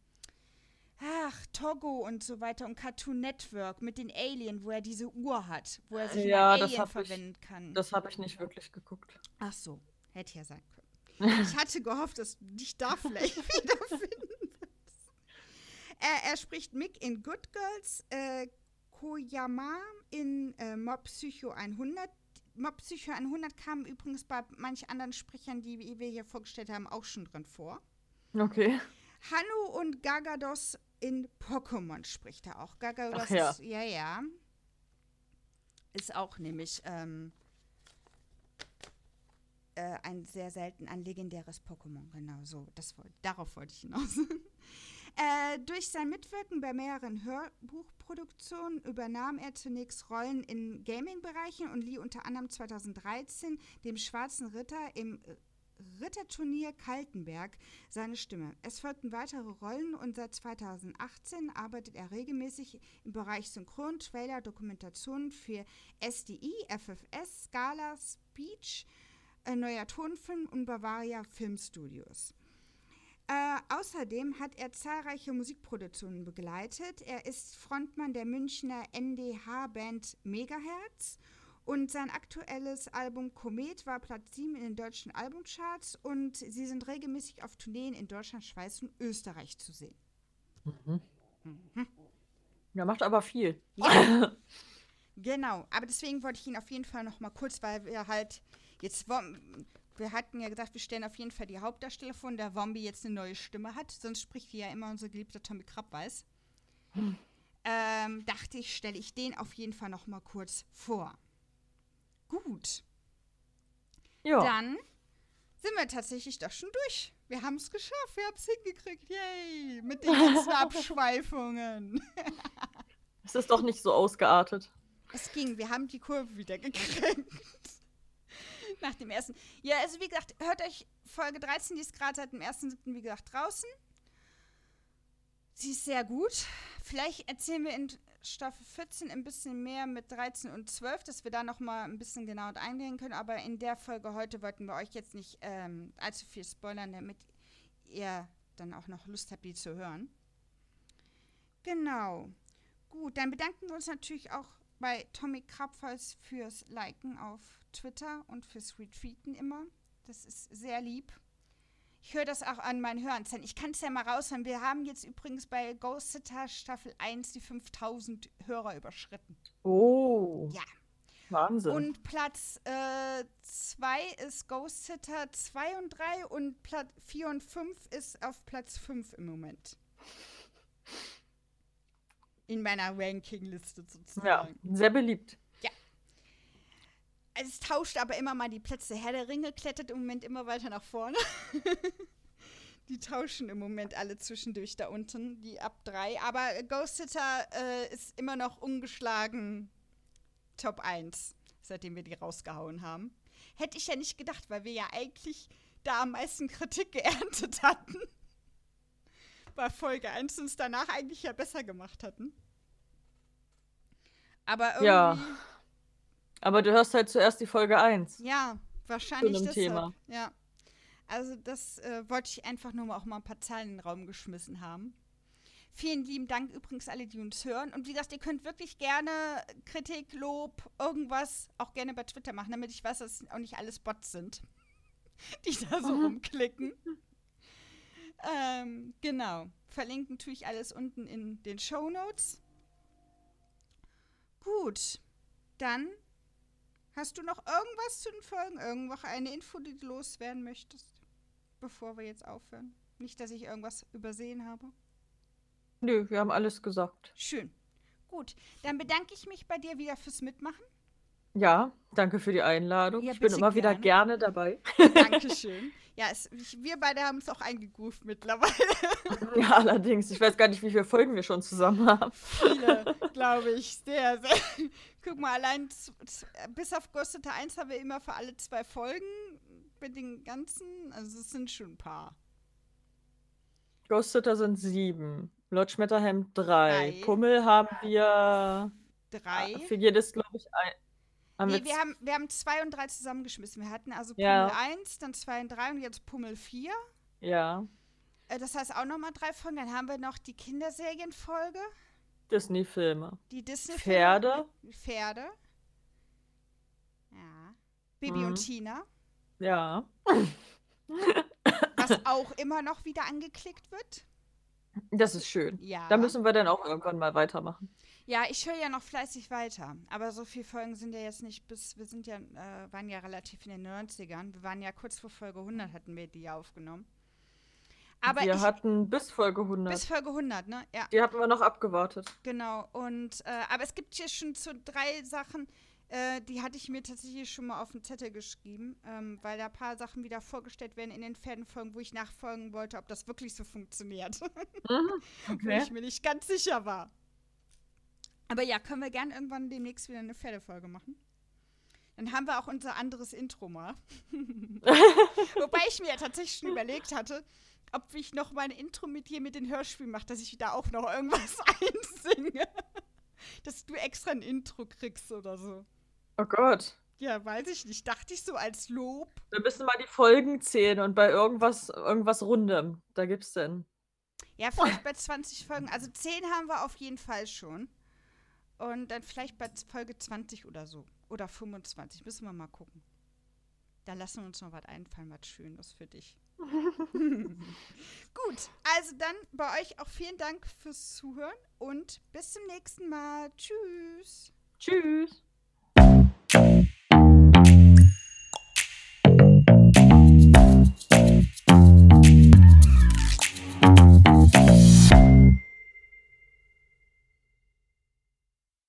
ach, Togo und so weiter und Cartoon Network mit den Alien, wo er diese Uhr hat, wo er sich ja, Alien verwenden ich, kann. Das habe ich nicht wirklich geguckt. Ach so, hätte ja sein können. (laughs) Ich hatte gehofft, dass du dich da vielleicht (laughs) wiederfinden. Er, er, spricht Mick in Good Girls, äh, Koyama in äh, Mob Psycho 100, Mob Psycho 100 kam übrigens bei manch anderen Sprechern, die wir hier vorgestellt haben, auch schon drin vor. Okay. Hanu und Gagados in Pokémon spricht er auch. Gagados Ach ja. ist, ja, ja. Ist auch nämlich ähm, äh, ein sehr selten, ein legendäres Pokémon. Genau so. Das, darauf wollte ich hinaus. (laughs) Äh, durch sein Mitwirken bei mehreren Hörbuchproduktionen übernahm er zunächst Rollen in Gaming-Bereichen und lieh unter anderem 2013 dem Schwarzen Ritter im Ritterturnier Kaltenberg seine Stimme. Es folgten weitere Rollen und seit 2018 arbeitet er regelmäßig im Bereich Synchron, Trailer, Dokumentation für SDI, FFS, Scala, Speech, äh, Neuer Tonfilm und Bavaria Filmstudios. Äh, außerdem hat er zahlreiche Musikproduktionen begleitet. Er ist Frontmann der Münchner NDH-Band Megahertz und sein aktuelles Album Komet war Platz 7 in den deutschen Albumcharts und sie sind regelmäßig auf Tourneen in Deutschland, Schweiz und Österreich zu sehen. Mhm. Mhm. Ja, macht aber viel. Ja. genau, aber deswegen wollte ich ihn auf jeden Fall noch mal kurz, weil wir halt jetzt wir hatten ja gesagt, wir stellen auf jeden Fall die Hauptdarsteller vor, der Wombi jetzt eine neue Stimme hat. Sonst spricht wie ja immer unser geliebter Tommy Krabbeis. Hm. Ähm, dachte ich, stelle ich den auf jeden Fall noch mal kurz vor. Gut. Ja. Dann sind wir tatsächlich doch schon durch. Wir haben es geschafft, wir haben es hingekriegt. Yay! Mit den ganzen (laughs) Abschweifungen. es ist doch nicht so ausgeartet. Es ging, wir haben die Kurve wieder gekriegt. (laughs) Nach dem ersten. Ja, also wie gesagt, hört euch Folge 13, die ist gerade seit dem 1.7. wie gesagt draußen. Sie ist sehr gut. Vielleicht erzählen wir in Staffel 14 ein bisschen mehr mit 13 und 12, dass wir da nochmal ein bisschen genauer eingehen können. Aber in der Folge heute wollten wir euch jetzt nicht ähm, allzu viel spoilern, damit ihr dann auch noch Lust habt, die zu hören. Genau. Gut, dann bedanken wir uns natürlich auch bei Tommy Krapfers fürs Liken auf Twitter und fürs Retweeten immer. Das ist sehr lieb. Ich höre das auch an meinen Hörern. Ich kann es ja mal raushören. Wir haben jetzt übrigens bei Ghost Sitter Staffel 1 die 5000 Hörer überschritten. Oh. Ja. Wahnsinn. Und Platz 2 äh, ist Ghost Sitter 2 und 3 und Platz 4 und 5 ist auf Platz 5 im Moment. In meiner Rankingliste sozusagen. Ja, sehr beliebt. Es tauscht aber immer mal die Plätze. Herr der Ringe klettert im Moment immer weiter nach vorne. (laughs) die tauschen im Moment alle zwischendurch da unten, die ab drei. Aber Ghost Sitter äh, ist immer noch ungeschlagen Top 1, seitdem wir die rausgehauen haben. Hätte ich ja nicht gedacht, weil wir ja eigentlich da am meisten Kritik geerntet (laughs) hatten. Bei Folge 1 und es danach eigentlich ja besser gemacht hatten. Aber irgendwie. Ja aber du hörst halt zuerst die Folge 1. Ja, wahrscheinlich das Thema. Ja. Also das äh, wollte ich einfach nur mal auch mal ein paar Zahlen in den Raum geschmissen haben. Vielen lieben Dank übrigens alle, die uns hören. Und wie gesagt, ihr könnt wirklich gerne Kritik, Lob, irgendwas auch gerne bei Twitter machen, damit ich weiß, dass es auch nicht alles Bots sind, (laughs) die da so mhm. rumklicken. (laughs) Ähm, genau. Verlinken tue ich alles unten in den Show Notes. Gut. Dann Hast du noch irgendwas zu den Folgen? Irgendwo eine Info, die du loswerden möchtest? Bevor wir jetzt aufhören. Nicht, dass ich irgendwas übersehen habe. Nö, wir haben alles gesagt. Schön. Gut, dann bedanke ich mich bei dir wieder fürs Mitmachen. Ja, danke für die Einladung. Ja, ich bin immer gerne. wieder gerne dabei. Dankeschön. (laughs) Ja, es, wir beide haben es auch eingegroovt mittlerweile. (laughs) Ja, allerdings. Ich weiß gar nicht, wie viele Folgen wir schon zusammen haben. Viele, glaube ich. Sehr, sehr. Guck mal, allein bis auf Ghost 1 haben wir immer für alle zwei Folgen mit den ganzen. Also, es sind schon ein paar. Ghost sind sieben. Lord Schmetterham drei. drei. Pummel haben wir. Drei. Für jedes, glaube ich, ein. Haben nee, wir, wir, haben, wir haben zwei und drei zusammengeschmissen. Wir hatten also Pummel ja. 1, dann zwei und drei und jetzt Pummel 4. Ja. Äh, das heißt auch nochmal drei Folgen. Dann haben wir noch die Kinderserienfolge. Disney-Filme. Die Disney-Filme. Pferde. Pferde. Ja. Baby mhm. und Tina. Ja. Was auch immer noch wieder angeklickt wird. Das ist schön. Ja. Da müssen wir dann auch irgendwann mal weitermachen. Ja, ich höre ja noch fleißig weiter. Aber so viele Folgen sind ja jetzt nicht bis, wir sind ja, äh, waren ja relativ in den 90ern. Wir waren ja kurz vor Folge 100 hatten wir die aufgenommen. Aber wir ich, hatten bis Folge 100. Bis Folge 100, ne? Ja. Die hatten wir noch abgewartet. Genau. Und, äh, aber es gibt hier schon so drei Sachen, äh, die hatte ich mir tatsächlich schon mal auf den Zettel geschrieben, ähm, weil da ein paar Sachen wieder vorgestellt werden in den Pferdenfolgen, wo ich nachfolgen wollte, ob das wirklich so funktioniert. (laughs) Mhm, okay. wo ich mir nicht ganz sicher war. Aber ja, können wir gern irgendwann demnächst wieder eine Pferdefolge machen. Dann haben wir auch unser anderes Intro mal. (laughs) Wobei ich mir ja tatsächlich schon überlegt hatte, ob ich noch mein Intro mit dir mit den Hörspielen mache, dass ich da auch noch irgendwas (laughs) einsinge. dass du extra ein Intro kriegst oder so. Oh Gott. Ja, weiß ich nicht. Dachte ich so als Lob. Wir müssen mal die Folgen zählen und bei irgendwas, irgendwas Rundem. Da gibt's denn. Ja, vielleicht bei 20 Folgen. Also 10 haben wir auf jeden Fall schon. Und dann vielleicht bei Folge 20 oder so. Oder 25. Müssen wir mal gucken. Da lassen wir uns noch was einfallen, was Schönes für dich. (laughs) Gut, also dann bei euch auch vielen Dank fürs Zuhören und bis zum nächsten Mal. Tschüss. Tschüss.